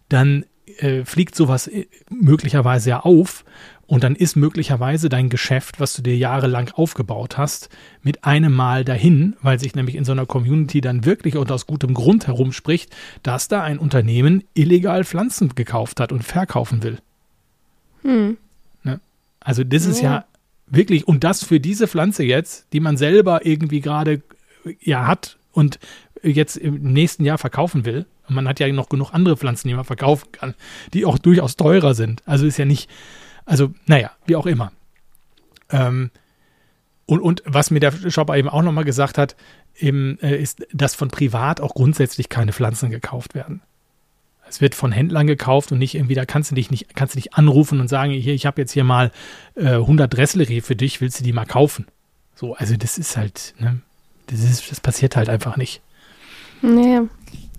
dann äh, fliegt sowas äh, möglicherweise ja auf und dann ist möglicherweise dein Geschäft, was du dir jahrelang aufgebaut hast, mit einem Mal dahin, weil sich nämlich in so einer Community dann wirklich und aus gutem Grund herumspricht, dass da ein Unternehmen illegal Pflanzen gekauft hat und verkaufen will. Hm. Also das ist ja wirklich, und das für diese Pflanze jetzt, die man selber irgendwie gerade ja hat und jetzt im nächsten Jahr verkaufen will. Und man hat ja noch genug andere Pflanzen, die man verkaufen kann, die auch durchaus teurer sind. Also ist ja nicht, also naja, wie auch immer. Ähm, Und, und was mir der Shopper eben auch nochmal gesagt hat, eben, äh, ist, dass von privat auch grundsätzlich keine Pflanzen gekauft werden. Es wird von Händlern gekauft und nicht irgendwie, da kannst du dich nicht, kannst du nicht anrufen und sagen, hier, ich habe jetzt hier mal äh, 100 Dresslerie für dich, willst du die mal kaufen? So, also das ist halt, ne, das, ist, das passiert halt einfach nicht. Nee,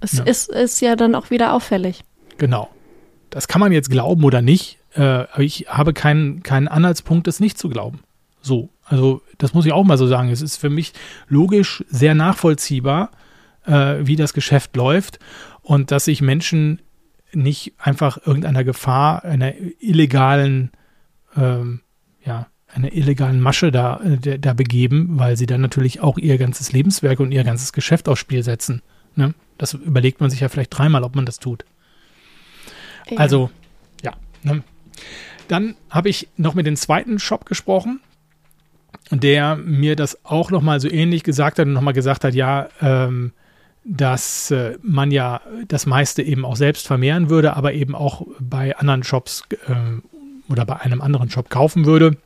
es ja. Ist, ist ja dann auch wieder auffällig. Genau. Das kann man jetzt glauben oder nicht, äh, aber ich habe keinen, keinen Anhaltspunkt, das nicht zu glauben. So, also das muss ich auch mal so sagen. Es ist für mich logisch sehr nachvollziehbar, äh, wie das Geschäft läuft und dass sich Menschen nicht einfach irgendeiner Gefahr, einer illegalen, ähm, ja, einer illegalen Masche da, äh, da begeben, weil sie dann natürlich auch ihr ganzes Lebenswerk und ihr ganzes Geschäft aufs Spiel setzen. Ne? Das überlegt man sich ja vielleicht dreimal, ob man das tut. Ja. Also, ja. Ne? Dann habe ich noch mit dem zweiten Shop gesprochen, der mir das auch nochmal so ähnlich gesagt hat und nochmal gesagt hat, ja, ähm, dass äh, man ja das meiste eben auch selbst vermehren würde, aber eben auch bei anderen Shops äh, oder bei einem anderen Shop kaufen würde.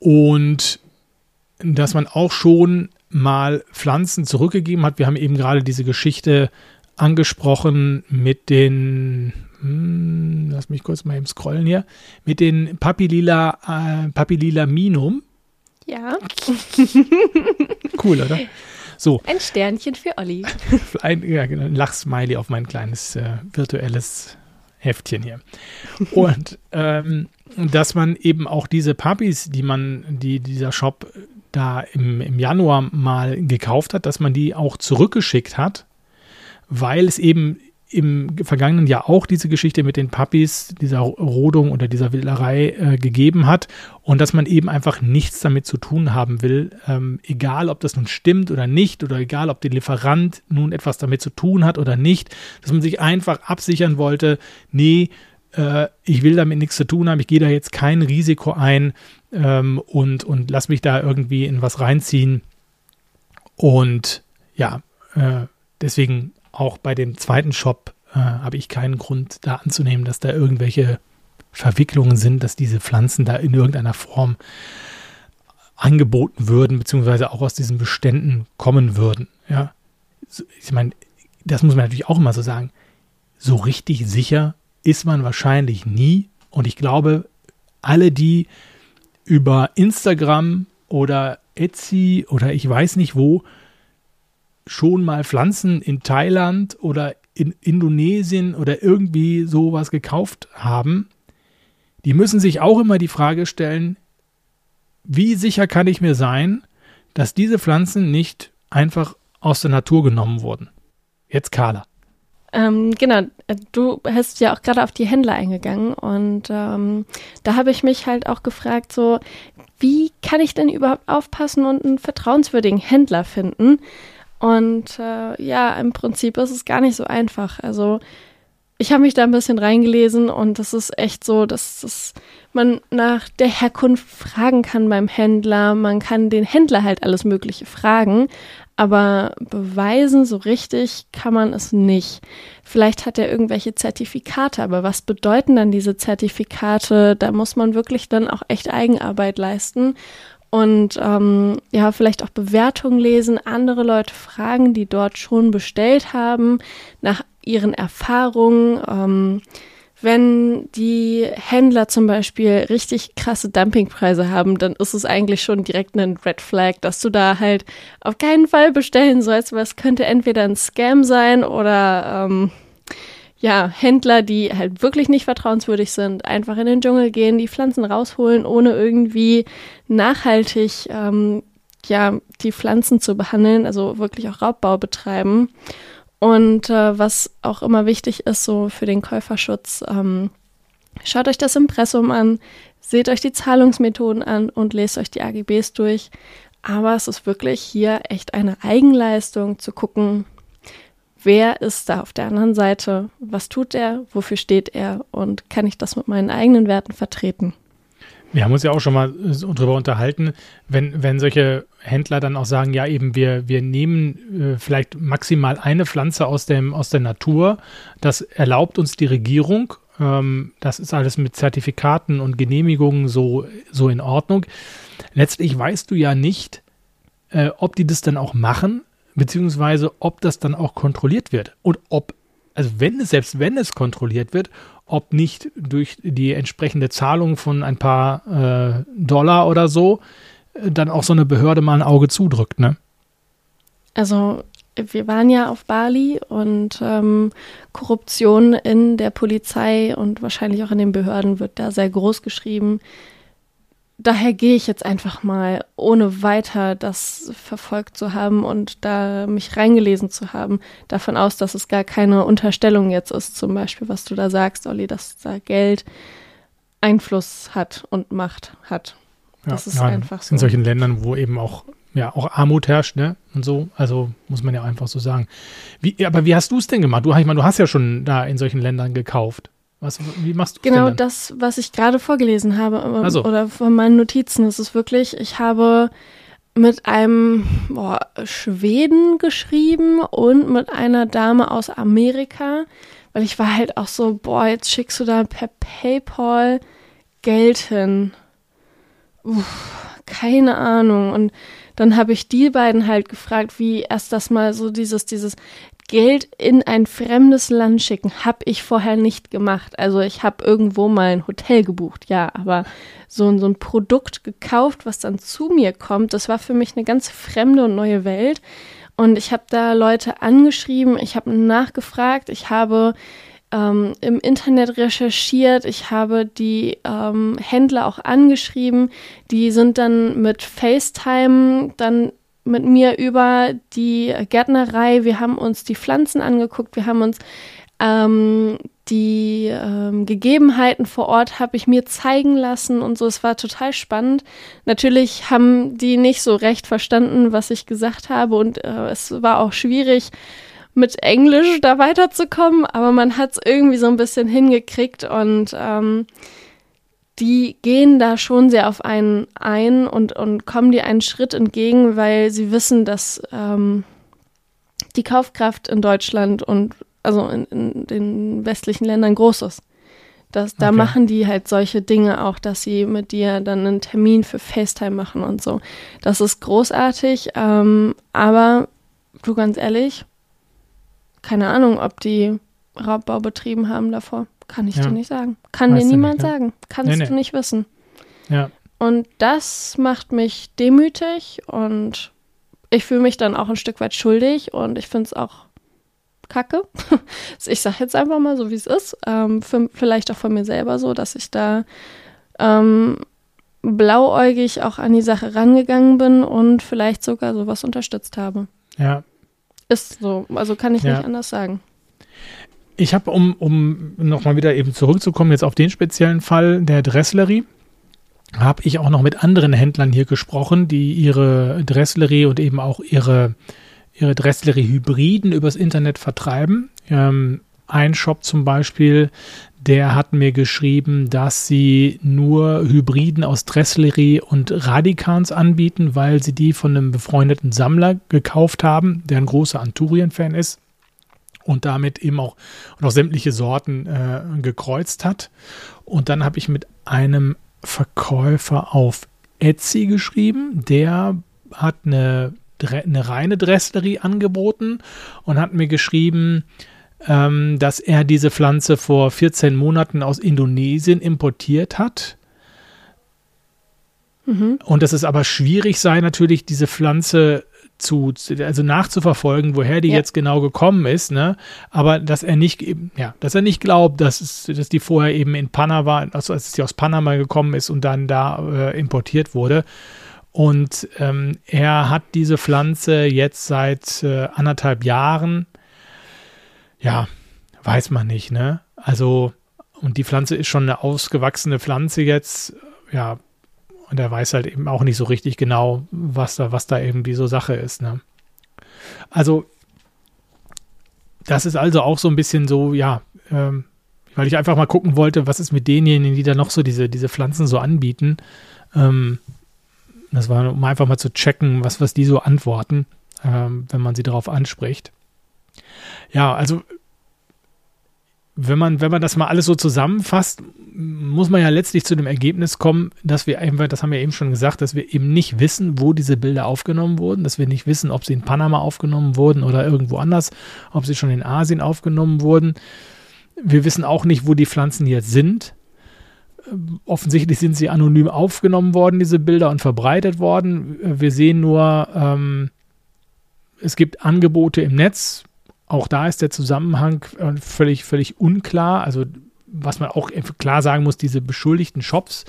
Und dass man auch schon mal Pflanzen zurückgegeben hat. Wir haben eben gerade diese Geschichte angesprochen mit den, hm, lass mich kurz mal eben scrollen hier, mit den Papilila, äh, Papilila Minum. Ja. cool, oder? So. Ein Sternchen für Olli. Ein, ja, genau, ein Lachsmiley auf mein kleines äh, virtuelles Heftchen hier. Und ähm, dass man eben auch diese Puppies, die man, die dieser Shop da im, im Januar mal gekauft hat, dass man die auch zurückgeschickt hat, weil es eben im vergangenen Jahr auch diese Geschichte mit den Puppies, dieser Rodung oder dieser Wilderei äh, gegeben hat und dass man eben einfach nichts damit zu tun haben will, ähm, egal ob das nun stimmt oder nicht oder egal ob der Lieferant nun etwas damit zu tun hat oder nicht, dass man sich einfach absichern wollte, nee, äh, ich will damit nichts zu tun haben, ich gehe da jetzt kein Risiko ein ähm, und, und lass mich da irgendwie in was reinziehen. Und ja, äh, deswegen auch bei dem zweiten Shop äh, habe ich keinen Grund da anzunehmen, dass da irgendwelche Verwicklungen sind, dass diese Pflanzen da in irgendeiner Form angeboten würden, beziehungsweise auch aus diesen Beständen kommen würden. Ja, ich meine, das muss man natürlich auch immer so sagen. So richtig sicher ist man wahrscheinlich nie. Und ich glaube, alle, die über Instagram oder Etsy oder ich weiß nicht wo schon mal Pflanzen in Thailand oder in Indonesien oder irgendwie sowas gekauft haben, die müssen sich auch immer die Frage stellen, wie sicher kann ich mir sein, dass diese Pflanzen nicht einfach aus der Natur genommen wurden? Jetzt Carla. Ähm, genau, du hast ja auch gerade auf die Händler eingegangen und ähm, da habe ich mich halt auch gefragt, so, wie kann ich denn überhaupt aufpassen und einen vertrauenswürdigen Händler finden? Und äh, ja, im Prinzip ist es gar nicht so einfach. Also ich habe mich da ein bisschen reingelesen und das ist echt so, dass, dass man nach der Herkunft fragen kann beim Händler. Man kann den Händler halt alles Mögliche fragen, aber beweisen so richtig kann man es nicht. Vielleicht hat er irgendwelche Zertifikate, aber was bedeuten dann diese Zertifikate? Da muss man wirklich dann auch echt Eigenarbeit leisten und ähm, ja, vielleicht auch Bewertungen lesen, andere Leute fragen, die dort schon bestellt haben, nach ihren Erfahrungen. Ähm, wenn die Händler zum Beispiel richtig krasse Dumpingpreise haben, dann ist es eigentlich schon direkt ein Red Flag, dass du da halt auf keinen Fall bestellen sollst, weil es könnte entweder ein Scam sein oder ähm, ja, Händler, die halt wirklich nicht vertrauenswürdig sind, einfach in den Dschungel gehen, die Pflanzen rausholen, ohne irgendwie nachhaltig ähm, ja, die Pflanzen zu behandeln, also wirklich auch Raubbau betreiben. Und äh, was auch immer wichtig ist, so für den Käuferschutz, ähm, schaut euch das Impressum an, seht euch die Zahlungsmethoden an und lest euch die AGBs durch. Aber es ist wirklich hier echt eine Eigenleistung zu gucken, wer ist da auf der anderen Seite, was tut er, wofür steht er und kann ich das mit meinen eigenen Werten vertreten. Wir haben uns ja auch schon mal darüber unterhalten, wenn, wenn solche Händler dann auch sagen, ja eben, wir, wir nehmen äh, vielleicht maximal eine Pflanze aus, dem, aus der Natur, das erlaubt uns die Regierung, ähm, das ist alles mit Zertifikaten und Genehmigungen so, so in Ordnung. letztlich weißt du ja nicht, äh, ob die das dann auch machen, beziehungsweise ob das dann auch kontrolliert wird. Und ob, also wenn es, selbst wenn es kontrolliert wird, ob nicht durch die entsprechende Zahlung von ein paar äh, Dollar oder so äh, dann auch so eine Behörde mal ein Auge zudrückt, ne? Also wir waren ja auf Bali und ähm, Korruption in der Polizei und wahrscheinlich auch in den Behörden wird da sehr groß geschrieben daher gehe ich jetzt einfach mal, ohne weiter das verfolgt zu haben und da mich reingelesen zu haben, davon aus, dass es gar keine Unterstellung jetzt ist, zum Beispiel, was du da sagst, Olli, dass da Geld Einfluss hat und Macht hat. Das ja, ist ja, einfach so. In solchen Ländern, wo eben auch ja auch Armut herrscht, ne? Und so, also muss man ja einfach so sagen. Wie, aber wie hast du es denn gemacht? Du, ich meine, du hast ja schon da in solchen Ländern gekauft. Was, wie machst du Genau das, was ich gerade vorgelesen habe also. oder von meinen Notizen. Das ist wirklich, ich habe mit einem boah, Schweden geschrieben und mit einer Dame aus Amerika, weil ich war halt auch so, boah, jetzt schickst du da per PayPal Geld hin. Uff, keine Ahnung. Und dann habe ich die beiden halt gefragt, wie erst das mal so dieses, dieses, Geld in ein fremdes Land schicken, habe ich vorher nicht gemacht. Also ich habe irgendwo mal ein Hotel gebucht, ja, aber so, so ein Produkt gekauft, was dann zu mir kommt, das war für mich eine ganz fremde und neue Welt. Und ich habe da Leute angeschrieben, ich habe nachgefragt, ich habe ähm, im Internet recherchiert, ich habe die ähm, Händler auch angeschrieben, die sind dann mit FaceTime dann mit mir über die Gärtnerei. Wir haben uns die Pflanzen angeguckt, wir haben uns ähm, die ähm, Gegebenheiten vor Ort habe ich mir zeigen lassen und so. Es war total spannend. Natürlich haben die nicht so recht verstanden, was ich gesagt habe und äh, es war auch schwierig mit Englisch da weiterzukommen, aber man hat es irgendwie so ein bisschen hingekriegt und ähm, die gehen da schon sehr auf einen ein und, und kommen dir einen Schritt entgegen, weil sie wissen, dass ähm, die Kaufkraft in Deutschland und also in, in den westlichen Ländern groß ist. Das, da okay. machen die halt solche Dinge auch, dass sie mit dir dann einen Termin für FaceTime machen und so. Das ist großartig, ähm, aber du ganz ehrlich, keine Ahnung, ob die Raubbau betrieben haben davor. Kann ich ja. dir nicht sagen. Kann weißt dir niemand nicht, ne? sagen. Kannst nee, nee. du nicht wissen. Ja. Und das macht mich demütig und ich fühle mich dann auch ein Stück weit schuldig und ich finde es auch kacke. ich sage jetzt einfach mal so, wie es ist. Ähm, für, vielleicht auch von mir selber so, dass ich da ähm, blauäugig auch an die Sache rangegangen bin und vielleicht sogar sowas unterstützt habe. Ja. Ist so. Also kann ich ja. nicht anders sagen. Ich habe, um, um nochmal wieder eben zurückzukommen, jetzt auf den speziellen Fall der Dresslerie, habe ich auch noch mit anderen Händlern hier gesprochen, die ihre Dresslerie und eben auch ihre, ihre Dresslerie-Hybriden übers Internet vertreiben. Ähm, ein Shop zum Beispiel, der hat mir geschrieben, dass sie nur Hybriden aus Dresslerie und Radikans anbieten, weil sie die von einem befreundeten Sammler gekauft haben, der ein großer Anturien-Fan ist und damit eben auch noch sämtliche Sorten äh, gekreuzt hat. Und dann habe ich mit einem Verkäufer auf Etsy geschrieben, der hat eine, eine reine Dresslerie angeboten und hat mir geschrieben, ähm, dass er diese Pflanze vor 14 Monaten aus Indonesien importiert hat. Mhm. Und dass es aber schwierig sei, natürlich diese Pflanze zu, also nachzuverfolgen, woher die ja. jetzt genau gekommen ist, ne? Aber dass er nicht, ja, dass er nicht glaubt, dass es, dass die vorher eben in Panama, also als sie aus Panama gekommen ist und dann da äh, importiert wurde. Und ähm, er hat diese Pflanze jetzt seit äh, anderthalb Jahren, ja, weiß man nicht, ne? Also, und die Pflanze ist schon eine ausgewachsene Pflanze jetzt, ja, und er weiß halt eben auch nicht so richtig genau, was da, was da irgendwie so Sache ist. Ne? Also, das ist also auch so ein bisschen so, ja, ähm, weil ich einfach mal gucken wollte, was ist mit denjenigen, die da noch so diese, diese Pflanzen so anbieten. Ähm, das war, um einfach mal zu checken, was, was die so antworten, ähm, wenn man sie darauf anspricht. Ja, also wenn man, wenn man das mal alles so zusammenfasst, muss man ja letztlich zu dem Ergebnis kommen, dass wir einfach, das haben wir eben schon gesagt, dass wir eben nicht wissen, wo diese Bilder aufgenommen wurden, dass wir nicht wissen, ob sie in Panama aufgenommen wurden oder irgendwo anders, ob sie schon in Asien aufgenommen wurden. Wir wissen auch nicht, wo die Pflanzen jetzt sind. Offensichtlich sind sie anonym aufgenommen worden, diese Bilder, und verbreitet worden. Wir sehen nur, ähm, es gibt Angebote im Netz, auch da ist der Zusammenhang äh, völlig, völlig unklar. Also, was man auch klar sagen muss, diese beschuldigten Shops,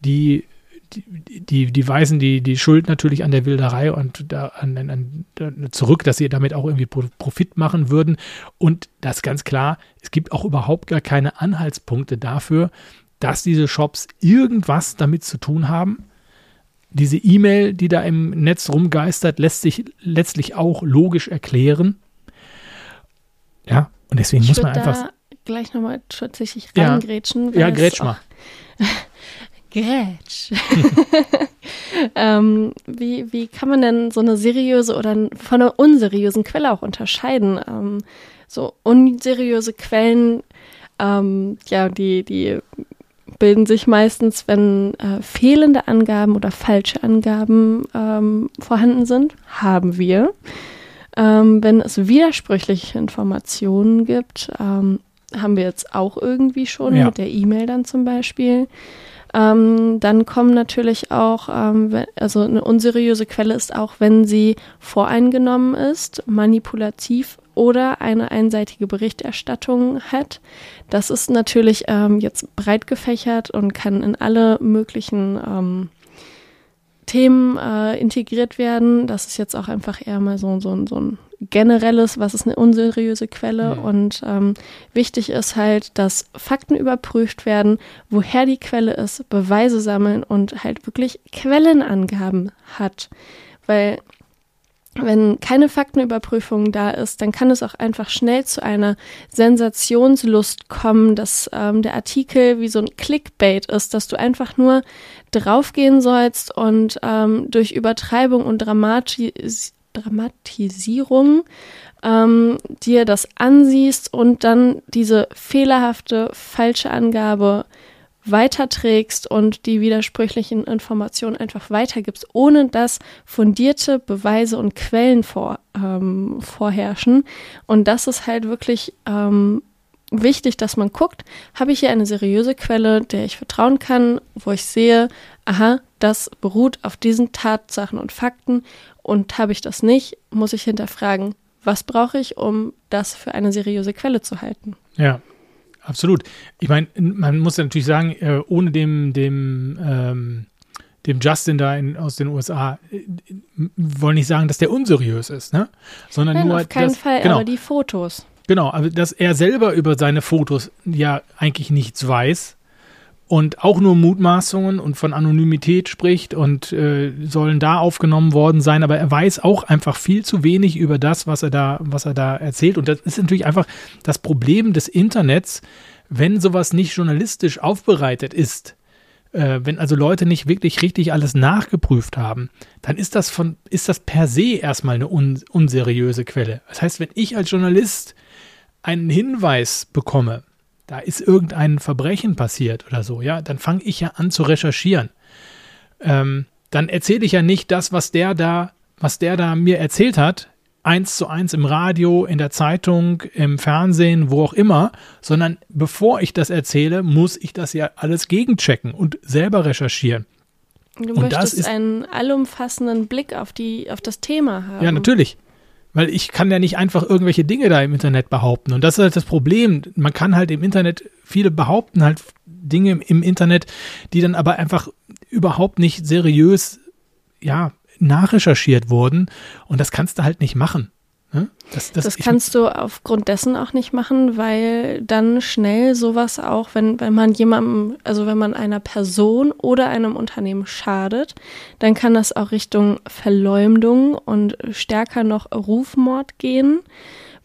die, die, die, die weisen die, die Schuld natürlich an der Wilderei und da, an, an, an, zurück, dass sie damit auch irgendwie Profit machen würden. Und das ganz klar, es gibt auch überhaupt gar keine Anhaltspunkte dafür, dass diese Shops irgendwas damit zu tun haben. Diese E-Mail, die da im Netz rumgeistert, lässt sich letztlich auch logisch erklären. Ja, und deswegen ich muss man einfach. Da gleich nochmal tatsächlich reingrätschen. Ja, ja grätsch mal. Grätsch. ähm, wie, wie kann man denn so eine seriöse oder von einer unseriösen Quelle auch unterscheiden? Ähm, so unseriöse Quellen, ähm, ja, die, die bilden sich meistens, wenn äh, fehlende Angaben oder falsche Angaben ähm, vorhanden sind, haben wir. Ähm, wenn es widersprüchliche Informationen gibt, ähm, haben wir jetzt auch irgendwie schon ja. mit der E-Mail dann zum Beispiel. Ähm, dann kommen natürlich auch, ähm, also eine unseriöse Quelle ist auch, wenn sie voreingenommen ist, manipulativ oder eine einseitige Berichterstattung hat. Das ist natürlich ähm, jetzt breit gefächert und kann in alle möglichen ähm, Themen äh, integriert werden. Das ist jetzt auch einfach eher mal so, so, so ein generelles, was ist eine unseriöse Quelle. Mhm. Und ähm, wichtig ist halt, dass Fakten überprüft werden, woher die Quelle ist, Beweise sammeln und halt wirklich Quellenangaben hat. Weil wenn keine Faktenüberprüfung da ist, dann kann es auch einfach schnell zu einer Sensationslust kommen, dass ähm, der Artikel wie so ein Clickbait ist, dass du einfach nur draufgehen sollst und ähm, durch Übertreibung und Dramatis Dramatisierung ähm, dir das ansiehst und dann diese fehlerhafte, falsche Angabe weiterträgst und die widersprüchlichen Informationen einfach weitergibst, ohne dass fundierte Beweise und Quellen vor, ähm, vorherrschen. Und das ist halt wirklich ähm, wichtig, dass man guckt, habe ich hier eine seriöse Quelle, der ich vertrauen kann, wo ich sehe, aha, das beruht auf diesen Tatsachen und Fakten und habe ich das nicht, muss ich hinterfragen, was brauche ich, um das für eine seriöse Quelle zu halten. Ja, Absolut. Ich meine, man muss ja natürlich sagen, äh, ohne dem, dem, ähm, dem Justin da in, aus den USA äh, wollen nicht sagen, dass der unseriös ist, ne? Sondern Nein, nur, auf keinen dass, Fall, genau, aber die Fotos. Genau, aber dass er selber über seine Fotos ja eigentlich nichts weiß und auch nur Mutmaßungen und von Anonymität spricht und äh, sollen da aufgenommen worden sein, aber er weiß auch einfach viel zu wenig über das, was er da, was er da erzählt. Und das ist natürlich einfach das Problem des Internets, wenn sowas nicht journalistisch aufbereitet ist. Äh, wenn also Leute nicht wirklich richtig alles nachgeprüft haben, dann ist das von, ist das per se erstmal eine un, unseriöse Quelle. Das heißt, wenn ich als Journalist einen Hinweis bekomme, da ist irgendein Verbrechen passiert oder so, ja, dann fange ich ja an zu recherchieren. Ähm, dann erzähle ich ja nicht das, was der da, was der da mir erzählt hat, eins zu eins im Radio, in der Zeitung, im Fernsehen, wo auch immer, sondern bevor ich das erzähle, muss ich das ja alles gegenchecken und selber recherchieren. Du und möchtest einen allumfassenden Blick auf die, auf das Thema haben. Ja, natürlich. Weil ich kann ja nicht einfach irgendwelche Dinge da im Internet behaupten. Und das ist halt das Problem. Man kann halt im Internet, viele behaupten halt Dinge im Internet, die dann aber einfach überhaupt nicht seriös, ja, nachrecherchiert wurden. Und das kannst du halt nicht machen. Ne? Das, das, das kannst du aufgrund dessen auch nicht machen, weil dann schnell sowas auch, wenn, wenn man jemandem, also wenn man einer Person oder einem Unternehmen schadet, dann kann das auch Richtung Verleumdung und stärker noch Rufmord gehen.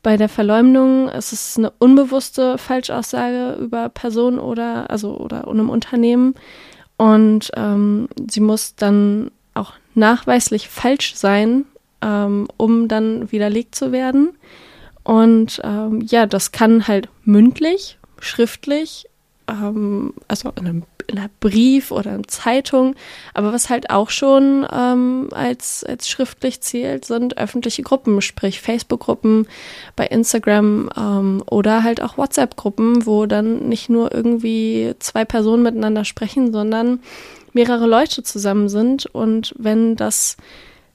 Bei der Verleumdung ist es eine unbewusste Falschaussage über Person oder also oder einem Unternehmen und ähm, sie muss dann auch nachweislich falsch sein, ähm, um dann widerlegt zu werden. Und ähm, ja, das kann halt mündlich schriftlich, ähm, also in einem, in einem, Brief oder in Zeitung, aber was halt auch schon ähm, als, als schriftlich zählt, sind öffentliche Gruppen, sprich Facebook-Gruppen bei Instagram ähm, oder halt auch WhatsApp-Gruppen, wo dann nicht nur irgendwie zwei Personen miteinander sprechen, sondern mehrere Leute zusammen sind und wenn das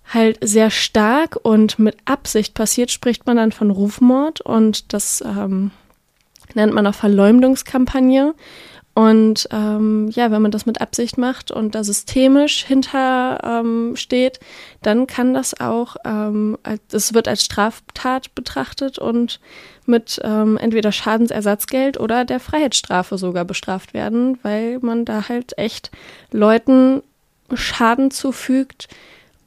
halt sehr stark und mit Absicht passiert, spricht man dann von Rufmord und das ähm, nennt man auch Verleumdungskampagne. Und ähm, ja, wenn man das mit Absicht macht und da systemisch hinter ähm, steht, dann kann das auch, ähm, es wird als Straftat betrachtet und mit ähm, entweder Schadensersatzgeld oder der Freiheitsstrafe sogar bestraft werden, weil man da halt echt Leuten Schaden zufügt,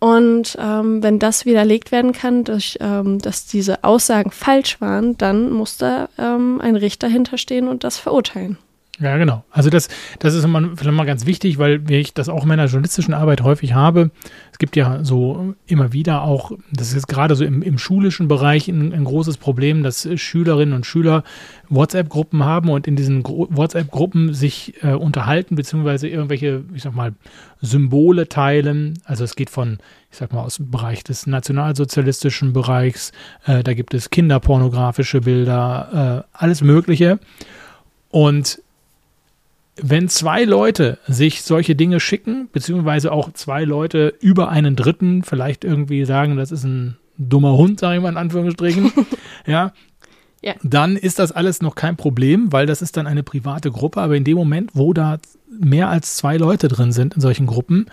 und ähm, wenn das widerlegt werden kann, durch, ähm, dass diese Aussagen falsch waren, dann muss da ähm, ein Richter hinterstehen und das verurteilen. Ja, genau. Also das, das ist immer, vielleicht mal ganz wichtig, weil ich das auch in meiner journalistischen Arbeit häufig habe. Es gibt ja so immer wieder auch, das ist jetzt gerade so im, im schulischen Bereich ein, ein, großes Problem, dass Schülerinnen und Schüler WhatsApp-Gruppen haben und in diesen WhatsApp-Gruppen sich äh, unterhalten, beziehungsweise irgendwelche, ich sag mal, Symbole teilen. Also es geht von, ich sag mal, aus dem Bereich des nationalsozialistischen Bereichs, äh, da gibt es kinderpornografische Bilder, äh, alles Mögliche. Und wenn zwei Leute sich solche Dinge schicken, beziehungsweise auch zwei Leute über einen Dritten vielleicht irgendwie sagen, das ist ein dummer Hund, sage ich mal in Anführungsstrichen, ja, ja, dann ist das alles noch kein Problem, weil das ist dann eine private Gruppe. Aber in dem Moment, wo da mehr als zwei Leute drin sind in solchen Gruppen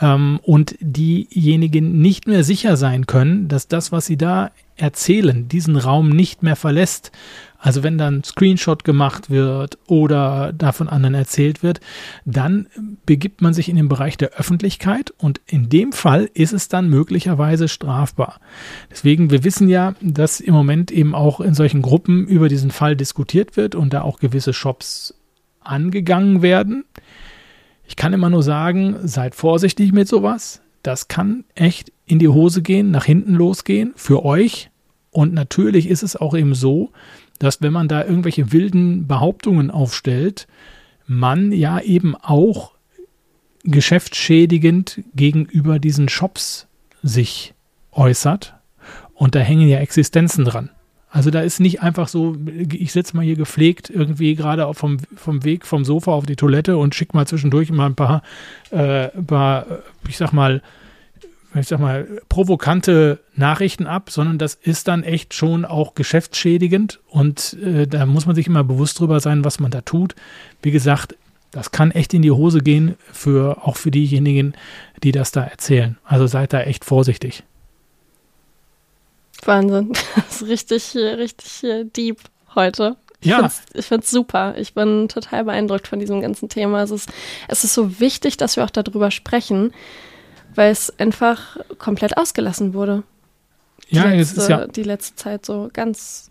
ähm, und diejenigen nicht mehr sicher sein können, dass das, was sie da erzählen, diesen Raum nicht mehr verlässt, also wenn dann Screenshot gemacht wird oder davon anderen erzählt wird, dann begibt man sich in den Bereich der Öffentlichkeit und in dem Fall ist es dann möglicherweise strafbar. Deswegen, wir wissen ja, dass im Moment eben auch in solchen Gruppen über diesen Fall diskutiert wird und da auch gewisse Shops angegangen werden. Ich kann immer nur sagen, seid vorsichtig mit sowas. Das kann echt in die Hose gehen, nach hinten losgehen für euch. Und natürlich ist es auch eben so, dass wenn man da irgendwelche wilden Behauptungen aufstellt, man ja eben auch geschäftsschädigend gegenüber diesen Shops sich äußert. Und da hängen ja Existenzen dran. Also da ist nicht einfach so, ich sitze mal hier gepflegt irgendwie gerade vom, vom Weg vom Sofa auf die Toilette und schicke mal zwischendurch mal ein paar, äh, paar ich sag mal, ich sag mal, provokante Nachrichten ab, sondern das ist dann echt schon auch geschäftsschädigend und äh, da muss man sich immer bewusst drüber sein, was man da tut. Wie gesagt, das kann echt in die Hose gehen, für, auch für diejenigen, die das da erzählen. Also seid da echt vorsichtig. Wahnsinn. Das ist richtig, richtig deep heute. Ich ja. Ich finde es super. Ich bin total beeindruckt von diesem ganzen Thema. Es ist, es ist so wichtig, dass wir auch darüber sprechen weil es einfach komplett ausgelassen wurde. Die ja, letzte, es ist ja die letzte Zeit so ganz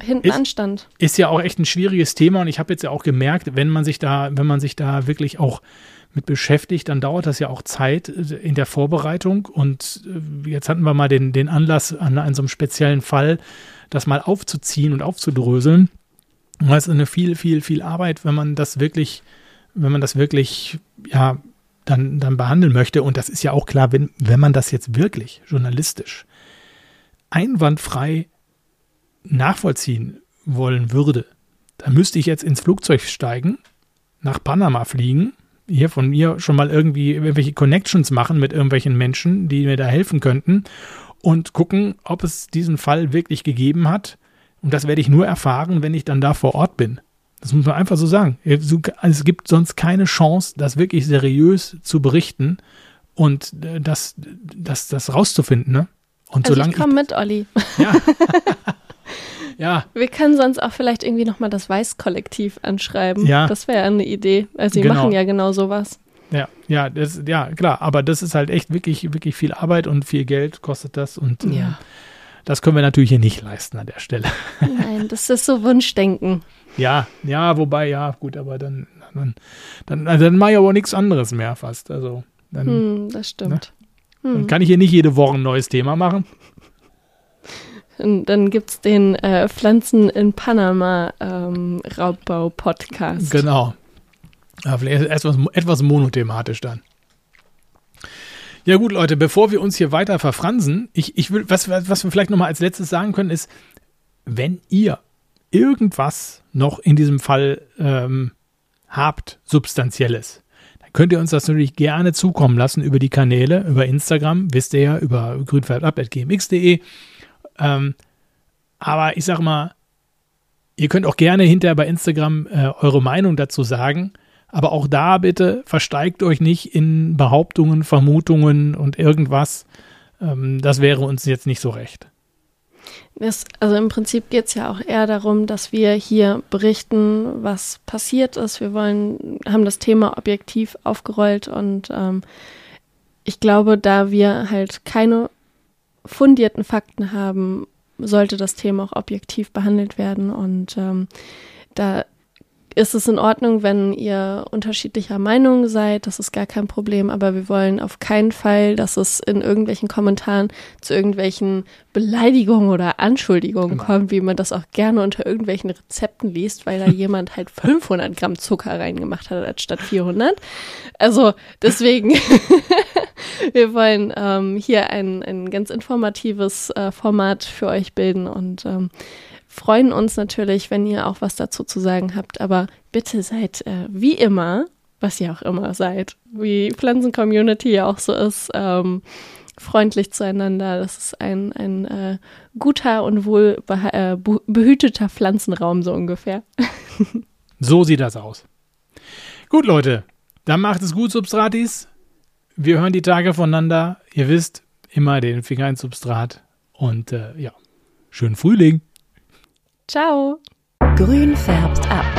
hinten ist, anstand. Ist ja auch echt ein schwieriges Thema und ich habe jetzt ja auch gemerkt, wenn man sich da, wenn man sich da wirklich auch mit beschäftigt, dann dauert das ja auch Zeit in der Vorbereitung und äh, jetzt hatten wir mal den, den Anlass an, an so einem speziellen Fall, das mal aufzuziehen und aufzudröseln. Das ist eine viel, viel, viel Arbeit, wenn man das wirklich, wenn man das wirklich, ja, dann, dann behandeln möchte. Und das ist ja auch klar, wenn, wenn man das jetzt wirklich journalistisch einwandfrei nachvollziehen wollen würde, dann müsste ich jetzt ins Flugzeug steigen, nach Panama fliegen, hier von mir schon mal irgendwie irgendwelche Connections machen mit irgendwelchen Menschen, die mir da helfen könnten und gucken, ob es diesen Fall wirklich gegeben hat. Und das werde ich nur erfahren, wenn ich dann da vor Ort bin. Das muss man einfach so sagen. Es gibt sonst keine Chance, das wirklich seriös zu berichten und äh, das, das, das rauszufinden. Ne? Und also solange ich komme mit, Olli. Ja. ja. Wir können sonst auch vielleicht irgendwie nochmal das Weiß-Kollektiv anschreiben. Ja. Das wäre eine Idee. Also die genau. machen ja genau sowas. Ja, ja, das, ja, klar, aber das ist halt echt wirklich, wirklich viel Arbeit und viel Geld kostet das und äh, ja. das können wir natürlich hier nicht leisten an der Stelle. Nein, das ist so Wunschdenken. Ja, ja, wobei, ja, gut, aber dann, dann, dann, also dann mache ich aber nichts anderes mehr fast. Also, dann, hm, das stimmt. Ne? Hm. Dann kann ich hier nicht jede Woche ein neues Thema machen. Und dann gibt es den äh, Pflanzen in Panama ähm, Raubbau-Podcast. Genau. Ja, vielleicht etwas, etwas monothematisch dann. Ja gut, Leute, bevor wir uns hier weiter verfransen, ich, ich will, was, was wir vielleicht nochmal als letztes sagen können, ist, wenn ihr irgendwas noch in diesem Fall ähm, habt, substanzielles, dann könnt ihr uns das natürlich gerne zukommen lassen über die Kanäle, über Instagram, wisst ihr ja, über grünfärbab.gmx.de. Ähm, aber ich sag mal, ihr könnt auch gerne hinterher bei Instagram äh, eure Meinung dazu sagen. Aber auch da bitte versteigt euch nicht in Behauptungen, Vermutungen und irgendwas. Ähm, das wäre uns jetzt nicht so recht. Das, also im Prinzip geht es ja auch eher darum, dass wir hier berichten, was passiert ist. Wir wollen, haben das Thema objektiv aufgerollt und ähm, ich glaube, da wir halt keine fundierten Fakten haben, sollte das Thema auch objektiv behandelt werden. Und ähm, da ist es in Ordnung, wenn ihr unterschiedlicher Meinung seid. Das ist gar kein Problem. Aber wir wollen auf keinen Fall, dass es in irgendwelchen Kommentaren zu irgendwelchen Beleidigungen oder Anschuldigungen genau. kommt, wie man das auch gerne unter irgendwelchen Rezepten liest, weil da jemand halt 500 Gramm Zucker reingemacht hat anstatt 400. Also deswegen, wir wollen ähm, hier ein, ein ganz informatives äh, Format für euch bilden und ähm, freuen uns natürlich, wenn ihr auch was dazu zu sagen habt. Aber bitte seid äh, wie immer, was ihr auch immer seid, wie Pflanzen-Community ja auch so ist, ähm, freundlich zueinander. Das ist ein, ein äh, guter und wohl äh, behüteter Pflanzenraum, so ungefähr. so sieht das aus. Gut, Leute, dann macht es gut, Substratis. Wir hören die Tage voneinander. Ihr wisst, immer den Finger ins Substrat. Und äh, ja, schönen Frühling. Ciao. Grün färbt ab.